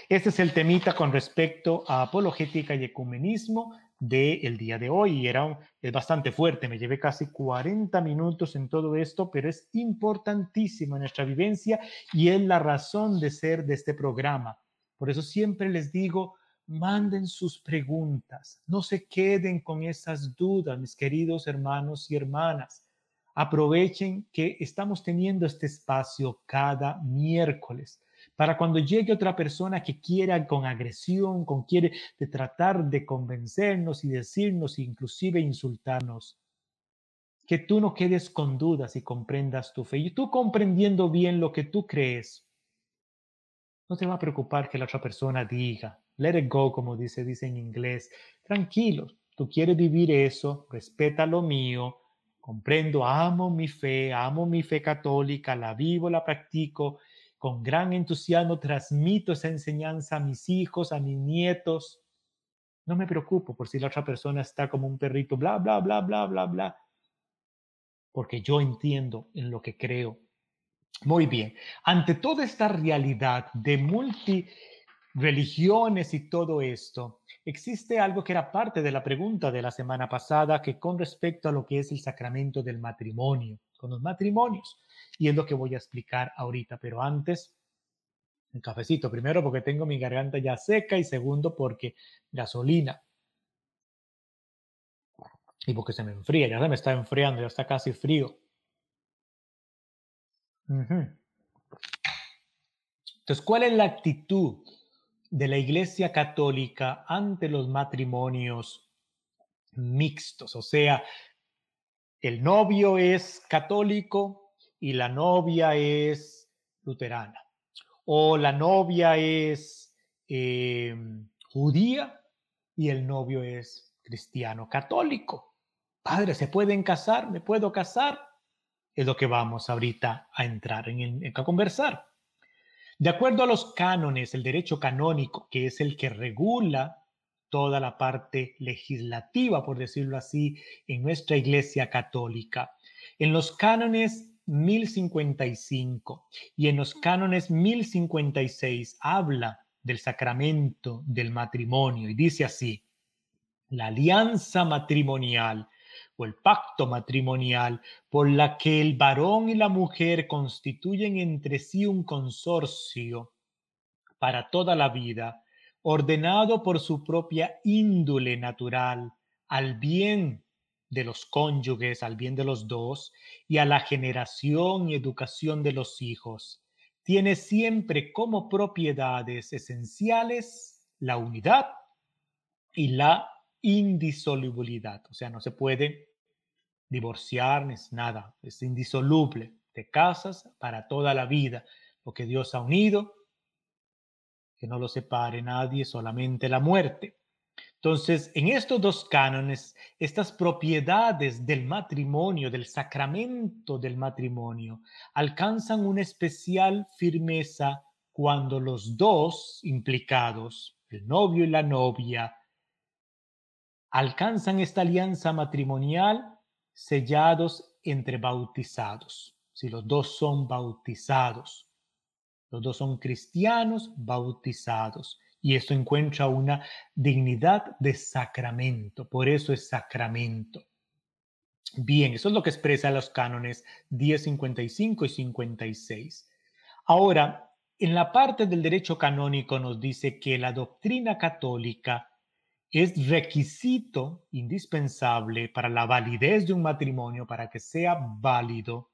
este es el temita con respecto a apologética y ecumenismo del día de hoy. Era es bastante fuerte, me llevé casi 40 minutos en todo esto, pero es importantísimo en nuestra vivencia y es la razón de ser de este programa. Por eso siempre les digo, manden sus preguntas, no se queden con esas dudas, mis queridos hermanos y hermanas. Aprovechen que estamos teniendo este espacio cada miércoles para cuando llegue otra persona que quiera con agresión, con quiere de tratar de convencernos y decirnos, inclusive insultarnos, que tú no quedes con dudas y comprendas tu fe. Y tú comprendiendo bien lo que tú crees, no te va a preocupar que la otra persona diga, let it go, como dice, dice en inglés. Tranquilo, tú quieres vivir eso, respeta lo mío, comprendo, amo mi fe, amo mi fe católica, la vivo, la practico, con gran entusiasmo transmito esa enseñanza a mis hijos, a mis nietos. No me preocupo por si la otra persona está como un perrito, bla, bla, bla, bla, bla, bla, porque yo entiendo en lo que creo Muy bien. Ante toda esta realidad de multi religiones y todo esto, existe algo que era parte de la pregunta de la semana pasada que con respecto a lo que es el sacramento del matrimonio, con los matrimonios, y es lo que voy a explicar ahorita, pero antes, un cafecito, primero porque tengo mi garganta ya seca y segundo porque gasolina. Y porque se me enfría, ya se me está enfriando, ya está casi frío. Entonces, ¿cuál es la actitud de la Iglesia Católica ante los matrimonios mixtos? O sea, el novio es católico y la novia es luterana. O la novia es eh, judía y el novio es cristiano católico. Padre, ¿se pueden casar? ¿Me puedo casar? es lo que vamos ahorita a entrar en, a conversar. De acuerdo a los cánones, el derecho canónico, que es el que regula toda la parte legislativa, por decirlo así, en nuestra Iglesia Católica, en los cánones 1055 y en los cánones 1056 habla del sacramento del matrimonio y dice así, la alianza matrimonial el pacto matrimonial por la que el varón y la mujer constituyen entre sí un consorcio para toda la vida, ordenado por su propia índole natural al bien de los cónyuges, al bien de los dos, y a la generación y educación de los hijos, tiene siempre como propiedades esenciales la unidad y la indisolubilidad, o sea, no se puede divorciar, ni nada, es indisoluble, te casas para toda la vida, lo que Dios ha unido, que no lo separe nadie, solamente la muerte. Entonces, en estos dos cánones, estas propiedades del matrimonio, del sacramento del matrimonio, alcanzan una especial firmeza cuando los dos implicados, el novio y la novia, alcanzan esta alianza matrimonial sellados entre bautizados. Si los dos son bautizados, los dos son cristianos bautizados. Y esto encuentra una dignidad de sacramento. Por eso es sacramento. Bien, eso es lo que expresa los cánones 10, 55 y 56. Ahora, en la parte del derecho canónico nos dice que la doctrina católica es requisito indispensable para la validez de un matrimonio, para que sea válido,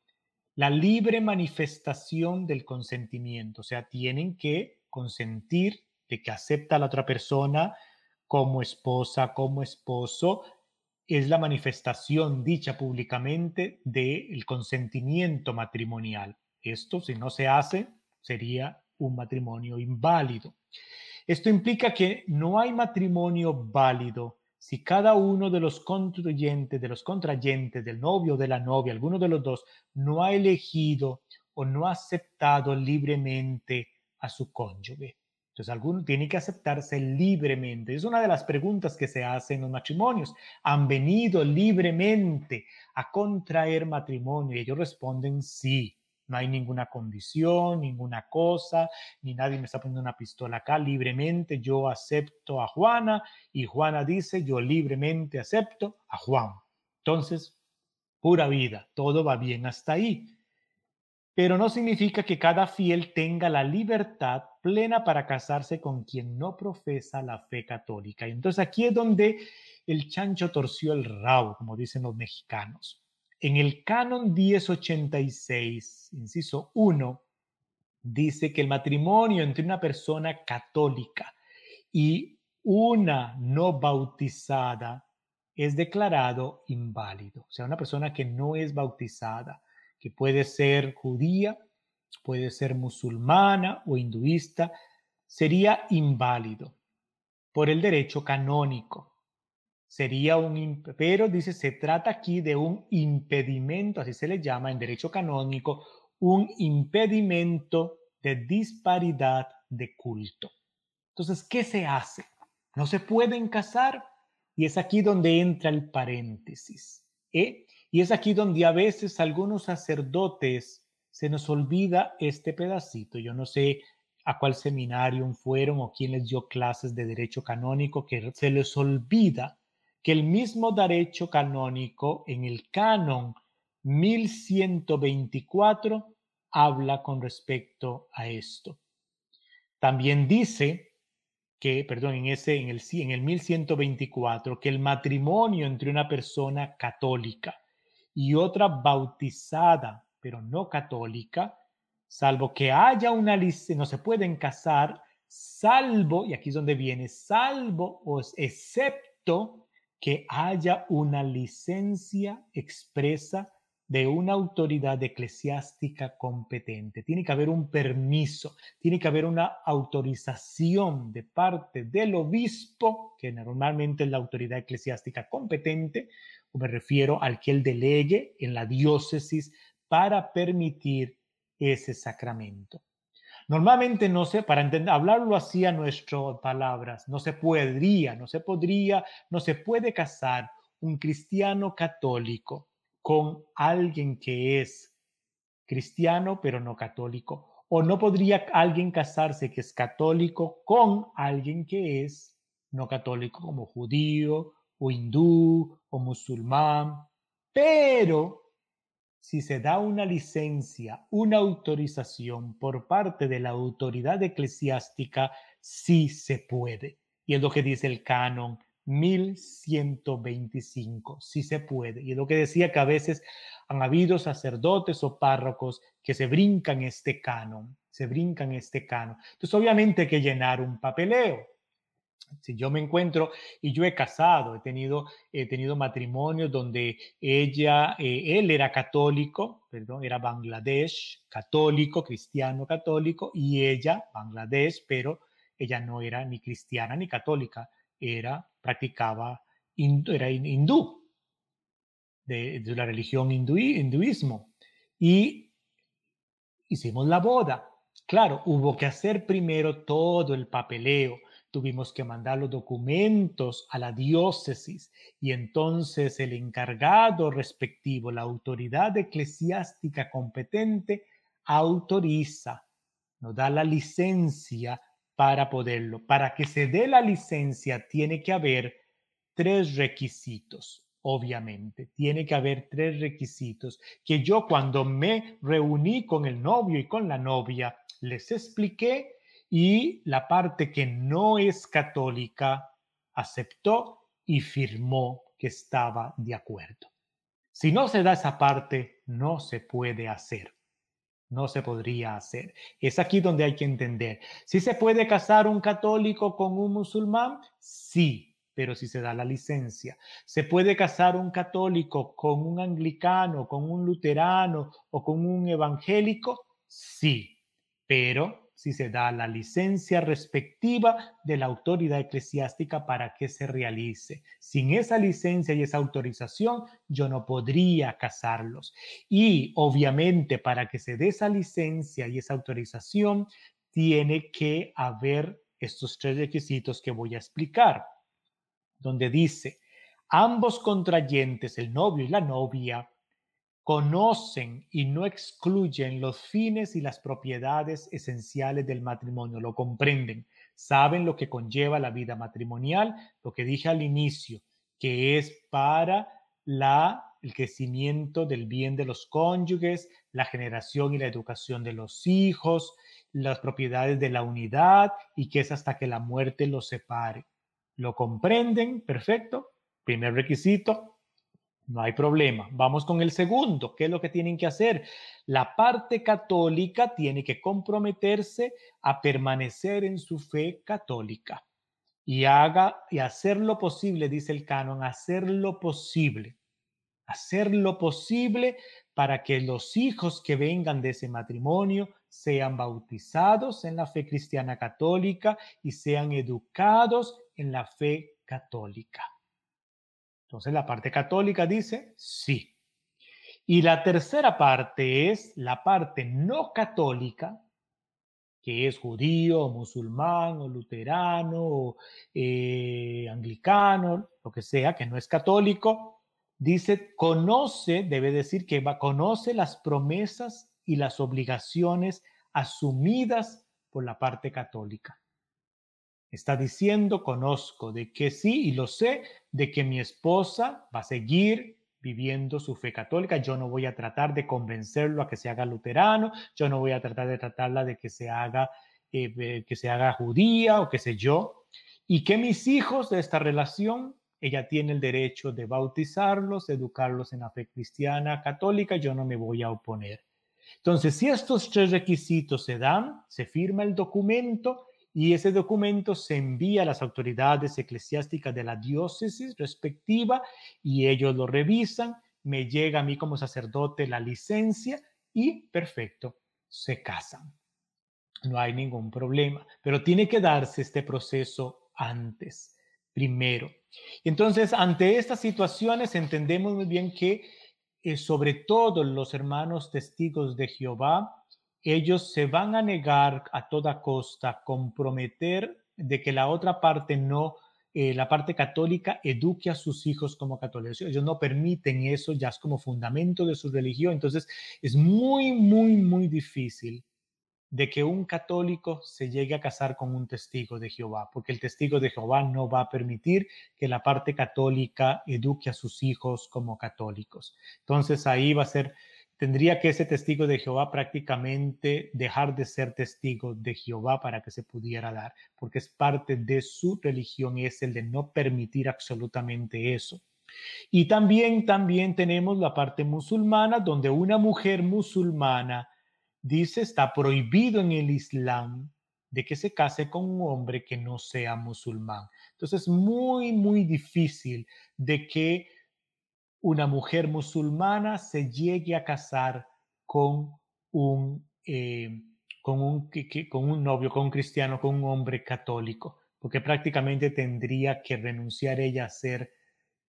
la libre manifestación del consentimiento. O sea, tienen que consentir de que acepta a la otra persona como esposa, como esposo, es la manifestación dicha públicamente del consentimiento matrimonial. Esto, si no se hace, sería un matrimonio inválido. Esto implica que no hay matrimonio válido si cada uno de los contribuyentes, de los contrayentes, del novio o de la novia, alguno de los dos, no ha elegido o no ha aceptado libremente a su cónyuge. Entonces, alguno tiene que aceptarse libremente. Es una de las preguntas que se hacen en los matrimonios. ¿Han venido libremente a contraer matrimonio? Y ellos responden sí. No hay ninguna condición, ninguna cosa, ni nadie me está poniendo una pistola acá. Libremente yo acepto a Juana y Juana dice, yo libremente acepto a Juan. Entonces, pura vida, todo va bien hasta ahí. Pero no significa que cada fiel tenga la libertad plena para casarse con quien no profesa la fe católica. Y entonces aquí es donde el chancho torció el rabo, como dicen los mexicanos. En el canon 1086, inciso 1, dice que el matrimonio entre una persona católica y una no bautizada es declarado inválido. O sea, una persona que no es bautizada, que puede ser judía, puede ser musulmana o hinduista, sería inválido por el derecho canónico sería un, pero dice, se trata aquí de un impedimento, así se le llama en derecho canónico, un impedimento de disparidad de culto. Entonces, ¿qué se hace? No se pueden casar y es aquí donde entra el paréntesis. ¿eh? Y es aquí donde a veces algunos sacerdotes se nos olvida este pedacito. Yo no sé a cuál seminario fueron o quién les dio clases de derecho canónico, que se les olvida que el mismo derecho canónico en el canon 1124 habla con respecto a esto. También dice que, perdón, en ese en el en el 1124 que el matrimonio entre una persona católica y otra bautizada, pero no católica, salvo que haya una licencia, no se pueden casar, salvo, y aquí es donde viene, salvo o excepto que haya una licencia expresa de una autoridad eclesiástica competente. Tiene que haber un permiso, tiene que haber una autorización de parte del obispo, que normalmente es la autoridad eclesiástica competente, o me refiero al que él delegue en la diócesis para permitir ese sacramento. Normalmente no se, para entender, hablarlo así a nuestras palabras, no se podría, no se podría, no se puede casar un cristiano católico con alguien que es cristiano pero no católico. O no podría alguien casarse que es católico con alguien que es no católico como judío o hindú o musulmán. Pero si se da una licencia, una autorización por parte de la autoridad eclesiástica, sí se puede. Y es lo que dice el canon 1125, sí se puede. Y es lo que decía que a veces han habido sacerdotes o párrocos que se brincan este canon, se brincan este canon. Entonces obviamente hay que llenar un papeleo si yo me encuentro y yo he casado, he tenido, he tenido matrimonios donde ella, eh, él era católico, perdón, era Bangladesh, católico, cristiano católico, y ella, Bangladesh, pero ella no era ni cristiana ni católica, era, practicaba, era hindú, de, la religión hinduismo. Y hicimos la boda. Claro, hubo que hacer primero todo el papeleo tuvimos que mandar los documentos a la diócesis y entonces el encargado respectivo, la autoridad eclesiástica competente, autoriza, nos da la licencia para poderlo. Para que se dé la licencia tiene que haber tres requisitos, obviamente. Tiene que haber tres requisitos que yo cuando me reuní con el novio y con la novia les expliqué y la parte que no es católica aceptó y firmó que estaba de acuerdo. Si no se da esa parte, no se puede hacer. No se podría hacer. Es aquí donde hay que entender. ¿Si se puede casar un católico con un musulmán? Sí, pero si se da la licencia. ¿Se puede casar un católico con un anglicano, con un luterano o con un evangélico? Sí, pero si se da la licencia respectiva de la autoridad eclesiástica para que se realice. Sin esa licencia y esa autorización, yo no podría casarlos. Y obviamente para que se dé esa licencia y esa autorización, tiene que haber estos tres requisitos que voy a explicar, donde dice, ambos contrayentes, el novio y la novia, conocen y no excluyen los fines y las propiedades esenciales del matrimonio, lo comprenden, saben lo que conlleva la vida matrimonial, lo que dije al inicio, que es para la, el crecimiento del bien de los cónyuges, la generación y la educación de los hijos, las propiedades de la unidad y que es hasta que la muerte los separe. ¿Lo comprenden? Perfecto. Primer requisito, no hay problema. Vamos con el segundo. ¿Qué es lo que tienen que hacer? La parte católica tiene que comprometerse a permanecer en su fe católica y haga y hacer lo posible, dice el canon, hacer lo posible, hacer lo posible para que los hijos que vengan de ese matrimonio sean bautizados en la fe cristiana católica y sean educados en la fe católica. Entonces la parte católica dice sí. Y la tercera parte es la parte no católica, que es judío, o musulmán, o luterano, o eh, anglicano, lo que sea, que no es católico, dice, conoce, debe decir que va, conoce las promesas y las obligaciones asumidas por la parte católica. Está diciendo, conozco de que sí y lo sé, de que mi esposa va a seguir viviendo su fe católica. Yo no voy a tratar de convencerlo a que se haga luterano, yo no voy a tratar de tratarla de que se haga, eh, que se haga judía o qué sé yo. Y que mis hijos de esta relación, ella tiene el derecho de bautizarlos, educarlos en la fe cristiana católica, yo no me voy a oponer. Entonces, si estos tres requisitos se dan, se firma el documento y ese documento se envía a las autoridades eclesiásticas de la diócesis respectiva y ellos lo revisan, me llega a mí como sacerdote la licencia y perfecto, se casan. No hay ningún problema, pero tiene que darse este proceso antes, primero. Entonces, ante estas situaciones entendemos muy bien que eh, sobre todo los hermanos testigos de Jehová ellos se van a negar a toda costa, comprometer de que la otra parte no, eh, la parte católica eduque a sus hijos como católicos. Ellos no permiten eso, ya es como fundamento de su religión. Entonces es muy, muy, muy difícil de que un católico se llegue a casar con un testigo de Jehová, porque el testigo de Jehová no va a permitir que la parte católica eduque a sus hijos como católicos. Entonces ahí va a ser tendría que ese testigo de Jehová prácticamente dejar de ser testigo de Jehová para que se pudiera dar, porque es parte de su religión y es el de no permitir absolutamente eso. Y también, también tenemos la parte musulmana, donde una mujer musulmana dice está prohibido en el Islam de que se case con un hombre que no sea musulmán. Entonces, es muy, muy difícil de que una mujer musulmana se llegue a casar con un, eh, con un, con un novio, con un cristiano, con un hombre católico, porque prácticamente tendría que renunciar ella a ser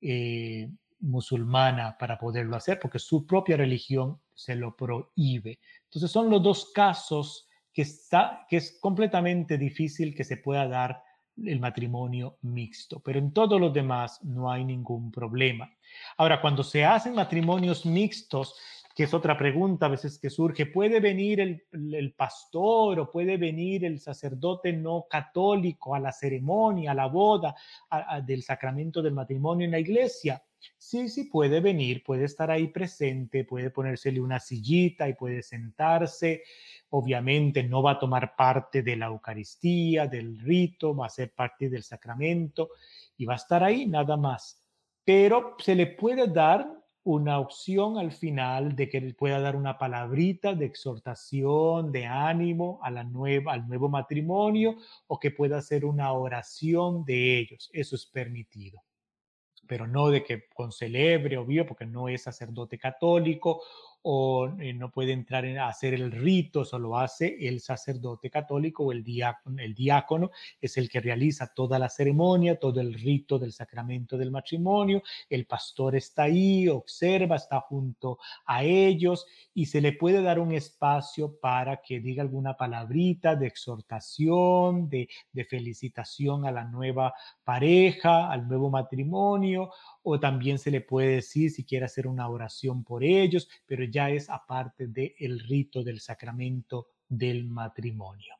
eh, musulmana para poderlo hacer, porque su propia religión se lo prohíbe. Entonces son los dos casos que, está, que es completamente difícil que se pueda dar el matrimonio mixto, pero en todos los demás no hay ningún problema. Ahora, cuando se hacen matrimonios mixtos, que es otra pregunta a veces que surge, ¿puede venir el, pastor o puede venir el sacerdote no católico a la ceremonia, a la boda del sacramento del matrimonio en la iglesia? Sí, sí puede venir, puede estar ahí presente, puede ponérsele una sillita y puede sentarse. Obviamente no va a tomar parte de la Eucaristía, del rito, va a ser parte del sacramento y va a estar ahí nada más. Pero se le puede dar una opción al final de que pueda dar una palabrita de exhortación, de ánimo a la nueva, al nuevo matrimonio o que pueda hacer una oración de ellos. Eso es permitido pero no de que con celebre, obvio, porque no es sacerdote católico o eh, no puede entrar a hacer el rito, solo hace el sacerdote católico o el diácono, el diácono es el que realiza toda la ceremonia, todo el rito del sacramento del matrimonio, el pastor está ahí, observa, está junto a ellos y se le puede dar un espacio para que diga alguna palabrita de exhortación, de, de felicitación a la nueva pareja, al nuevo matrimonio o también se le puede decir si quiere hacer una oración por ellos, pero ya es aparte del rito del sacramento del matrimonio.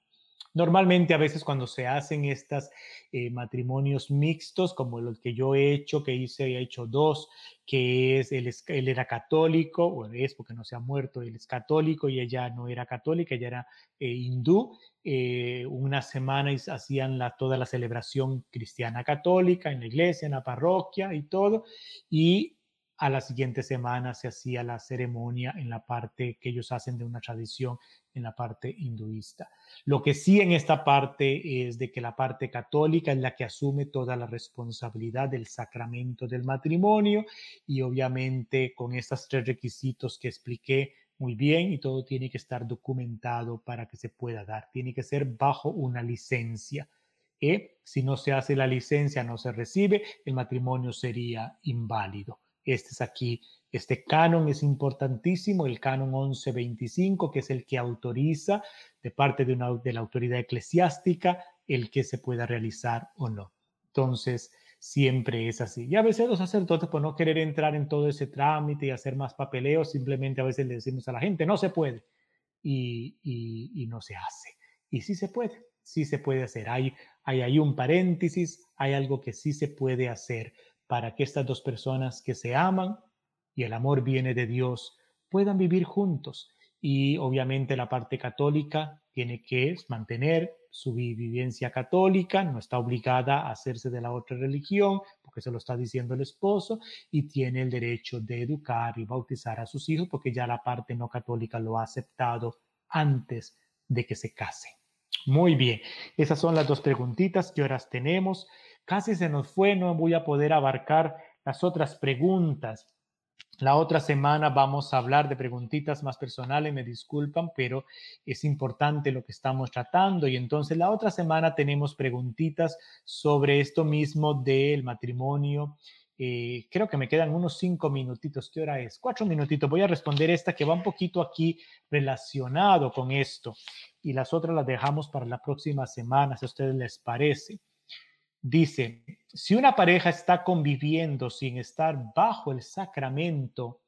Normalmente a veces cuando se hacen estos eh, matrimonios mixtos, como los que yo he hecho, que hice, he hecho dos, que es, él, él era católico, o es porque no se ha muerto, él es católico y ella no era católica, ella era eh, hindú, eh, una semana hacían la, toda la celebración cristiana católica en la iglesia, en la parroquia y todo, y a la siguiente semana se hacía la ceremonia en la parte que ellos hacen de una tradición en la parte hinduista. Lo que sí en esta parte es de que la parte católica es la que asume toda la responsabilidad del sacramento del matrimonio y obviamente con estos tres requisitos que expliqué muy bien y todo tiene que estar documentado para que se pueda dar. Tiene que ser bajo una licencia. ¿eh? Si no se hace la licencia, no se recibe, el matrimonio sería inválido. Este es aquí, este canon es importantísimo, el canon 1125, que es el que autoriza de parte de, una, de la autoridad eclesiástica el que se pueda realizar o no. Entonces, siempre es así. Y a veces los sacerdotes, por no querer entrar en todo ese trámite y hacer más papeleo, simplemente a veces le decimos a la gente, no se puede. y, no se hace. Y sí se puede, sí se puede hacer. Hay, hay ahí un paréntesis, hay algo que sí se puede hacer para que estas dos personas que se aman y el amor viene de Dios puedan vivir juntos. Y obviamente la parte católica tiene que mantener su vivencia católica, no está obligada a hacerse de la otra religión, porque se lo está diciendo el esposo, y tiene el derecho de educar y bautizar a sus hijos, porque ya la parte no católica lo ha aceptado antes de que se case. Muy bien, esas son las dos preguntitas que horas tenemos. Casi se nos fue, no voy a poder abarcar las otras preguntas. La otra semana vamos a hablar de preguntitas más personales, me disculpan, pero es importante lo que estamos tratando. Y entonces la otra semana tenemos preguntitas sobre esto mismo del matrimonio. Eh, creo que me quedan unos cinco minutitos. ¿Qué hora es? Cuatro minutitos. Voy a responder esta que va un poquito aquí relacionado con esto. Y las otras las dejamos para la próxima semana, si a ustedes les parece. Dice, si una pareja está conviviendo sin estar bajo el sacramento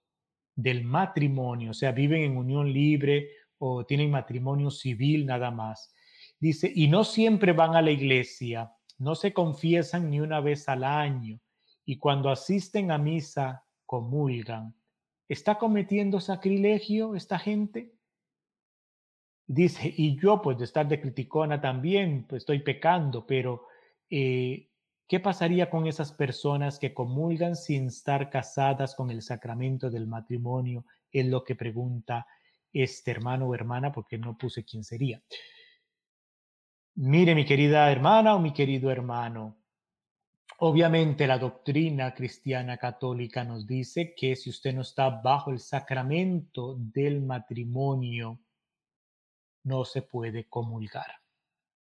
del matrimonio, o sea, viven en unión libre o tienen matrimonio civil nada más, dice, y no siempre van a la iglesia, no se confiesan ni una vez al año, y cuando asisten a misa comulgan, ¿está cometiendo sacrilegio esta gente? Dice, y yo pues de estar de criticona también, pues estoy pecando, pero eh, ¿qué pasaría con esas personas que comulgan sin estar casadas con el sacramento del matrimonio? Es lo que pregunta este hermano o hermana, porque no puse quién sería. Mire, mi querida hermana o mi querido hermano, obviamente la doctrina cristiana católica nos dice que si usted no está bajo el sacramento del matrimonio, no se puede comulgar.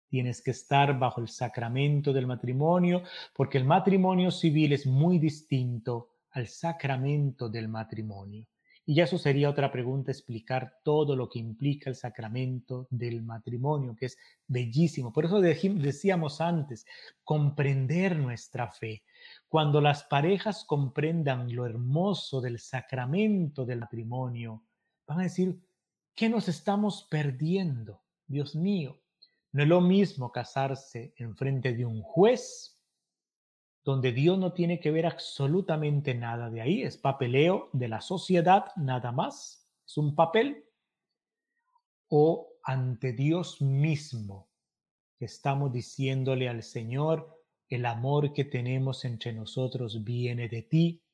Tienes que estar bajo el sacramento del matrimonio, porque el matrimonio civil es muy distinto al sacramento del matrimonio. Y ya eso sería otra pregunta, explicar todo lo que implica el sacramento del matrimonio, que es bellísimo. Por eso decíamos antes, comprender nuestra fe. Cuando las parejas comprendan lo hermoso del sacramento del matrimonio, van a decir, ¿qué nos estamos perdiendo? Dios mío, no es lo mismo casarse en frente de un juez, donde Dios no tiene que ver absolutamente nada de ahí, es papeleo de la sociedad nada más, es un papel, o ante Dios mismo, que estamos diciéndole al Señor, el amor que tenemos entre nosotros viene de ti,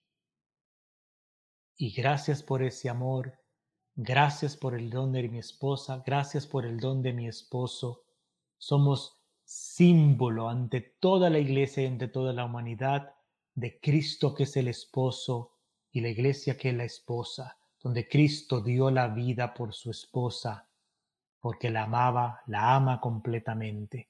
y gracias por ese amor, gracias por el don de mi esposa, gracias por el don de mi esposo, somos símbolo ante toda la iglesia y ante toda la humanidad de Cristo que es el esposo y la iglesia que es la esposa, donde Cristo dio la vida por su esposa, porque la amaba, la ama completamente.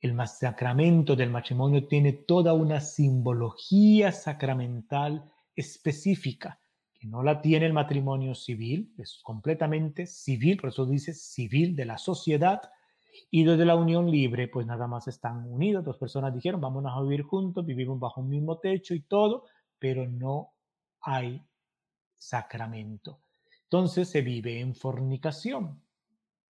El sacramento del matrimonio tiene toda una simbología sacramental específica, que no la tiene el matrimonio civil, es completamente civil, por eso dice civil de la sociedad, y desde la unión libre, pues nada más están unidos. Dos personas dijeron, vámonos a vivir juntos, vivimos bajo un mismo techo y todo, pero no hay sacramento. Entonces se vive en fornicación,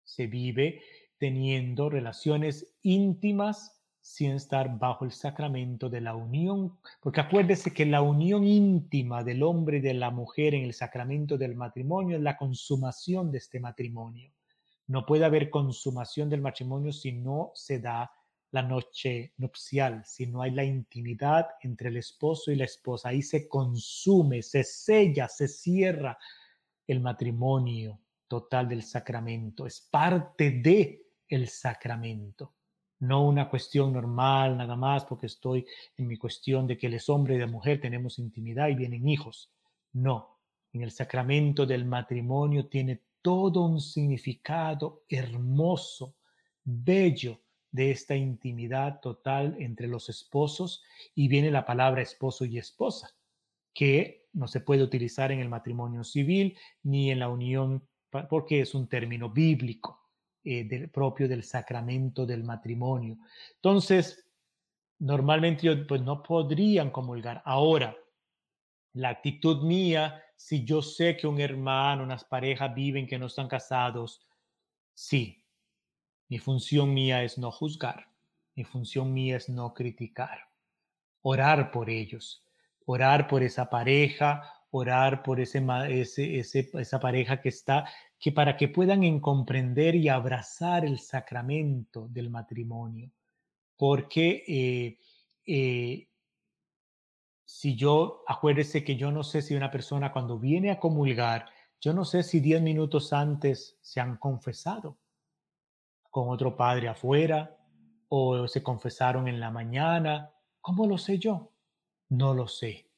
se vive teniendo relaciones íntimas sin estar bajo el sacramento de la unión, porque acuérdese que la unión íntima del hombre y de la mujer en el sacramento del matrimonio es la consumación de este matrimonio. No puede haber consumación del matrimonio si no se da la noche nupcial, si no hay la intimidad entre el esposo y la esposa. Ahí se consume, se sella, se cierra el matrimonio total del sacramento. Es parte de el sacramento, no una cuestión normal nada más porque estoy en mi cuestión de que él es hombre y la mujer tenemos intimidad y vienen hijos. No, en el sacramento del matrimonio tiene todo un significado hermoso, bello de esta intimidad total entre los esposos y viene la palabra esposo y esposa, que no se puede utilizar en el matrimonio civil ni en la unión porque es un término bíblico eh, propio del sacramento del matrimonio. Entonces, normalmente pues no podrían comulgar. Ahora, La actitud mía, si yo sé que un hermano, unas parejas viven que no están casados, sí, mi función mía es no juzgar, mi función mía es no criticar, orar por ellos, orar por esa pareja, orar por ese, ese, esa pareja que está, que para que puedan comprender y abrazar el sacramento del matrimonio. Porque eh, eh, si yo, acuérdese que yo no sé si una persona cuando viene a comulgar, yo no sé si diez minutos antes se han confesado con otro padre afuera o se confesaron en la mañana. ¿Cómo lo sé yo? No lo sé.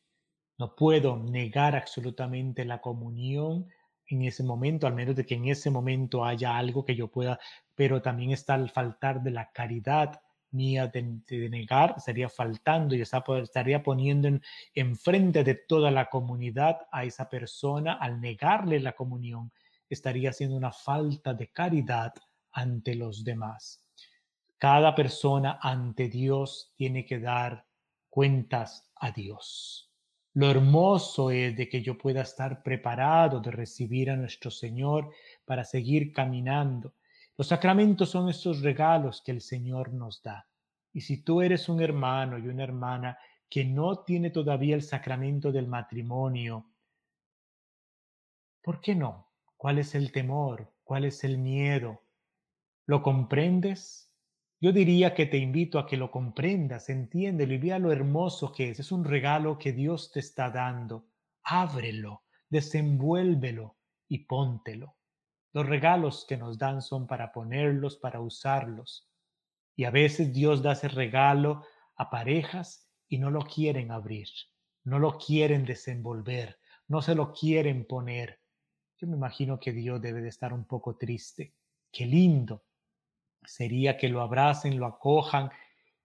No puedo negar absolutamente la comunión en ese momento, al menos de que en ese momento haya algo que yo pueda, pero también está el faltar de la caridad mía de, negar, estaría faltando y estaría poniendo en, enfrente de toda la comunidad a esa persona al negarle la comunión, estaría haciendo una falta de caridad ante los demás. Cada persona ante Dios tiene que dar cuentas a Dios. Lo hermoso es de que yo pueda estar preparado de recibir a nuestro Señor para seguir caminando. Los sacramentos son esos regalos que el Señor nos da. Y si tú eres un hermano y una hermana que no tiene todavía el sacramento del matrimonio, ¿por qué no? ¿Cuál es el temor? ¿Cuál es el miedo? ¿Lo comprendes? Yo diría que te invito a que lo comprendas, entiéndelo y vea lo hermoso que es. Es un regalo que Dios te está dando. Ábrelo, desenvuélvelo y póntelo. Los regalos que nos dan son para ponerlos, para usarlos. Y a veces Dios da ese regalo a parejas y no lo quieren abrir, no lo quieren desenvolver, no se lo quieren poner. Yo me imagino que Dios debe de estar un poco triste. Qué lindo sería que lo abracen, lo acojan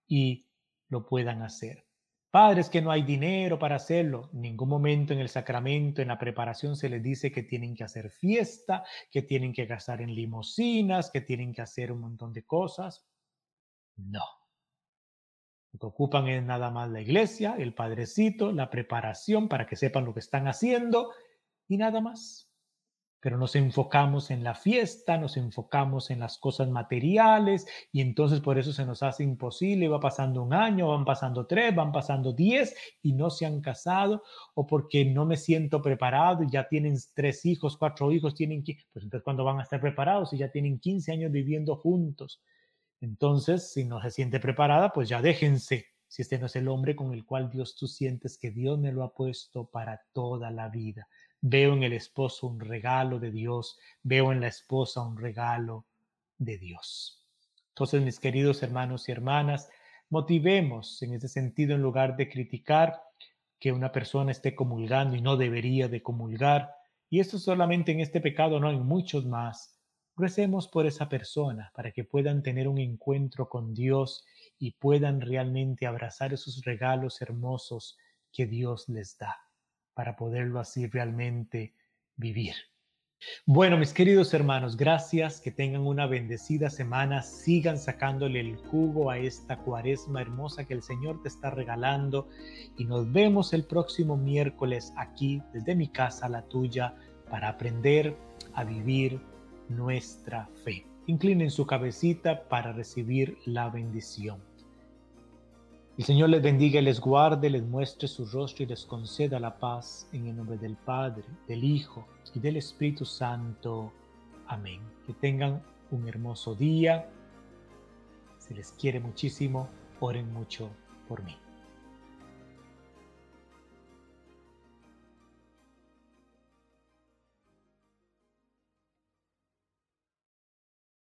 y lo puedan hacer. Padres que no hay dinero para hacerlo, en ningún momento en el sacramento, en la preparación se les dice que tienen que hacer fiesta, que tienen que gastar en limosinas, que tienen que hacer un montón de cosas. No. Lo que ocupan es nada más la iglesia, el padrecito, la preparación para que sepan lo que están haciendo y nada más pero nos enfocamos en la fiesta, nos enfocamos en las cosas materiales y entonces por eso se nos hace imposible, va pasando un año, van pasando tres, van pasando diez y no se han casado o porque no me siento preparado y ya tienen tres hijos, cuatro hijos, tienen pues entonces cuando van a estar preparados y ya tienen 15 años viviendo juntos. Entonces, si no se siente preparada, pues ya déjense. Si este no es el hombre con el cual Dios tú sientes que Dios me lo ha puesto para toda la vida Veo en el esposo un regalo de Dios, veo en la esposa un regalo de Dios. Entonces, mis queridos hermanos y hermanas, motivemos en ese sentido en lugar de criticar que una persona esté comulgando y no debería de comulgar. Y esto solamente en este pecado, no en muchos más. Recemos por esa persona para que puedan tener un encuentro con Dios y puedan realmente abrazar esos regalos hermosos que Dios les da para poderlo así realmente vivir. Bueno, mis queridos hermanos, gracias, que tengan una bendecida semana, sigan sacándole el jugo a esta cuaresma hermosa que el Señor te está regalando y nos vemos el próximo miércoles aquí desde mi casa, la tuya, para aprender a vivir nuestra fe. Inclinen su cabecita para recibir la bendición. El Señor les bendiga y les guarde, les muestre su rostro y les conceda la paz en el nombre del Padre, del Hijo y del Espíritu Santo. Amén. Que tengan un hermoso día. Se les quiere muchísimo. Oren mucho por mí.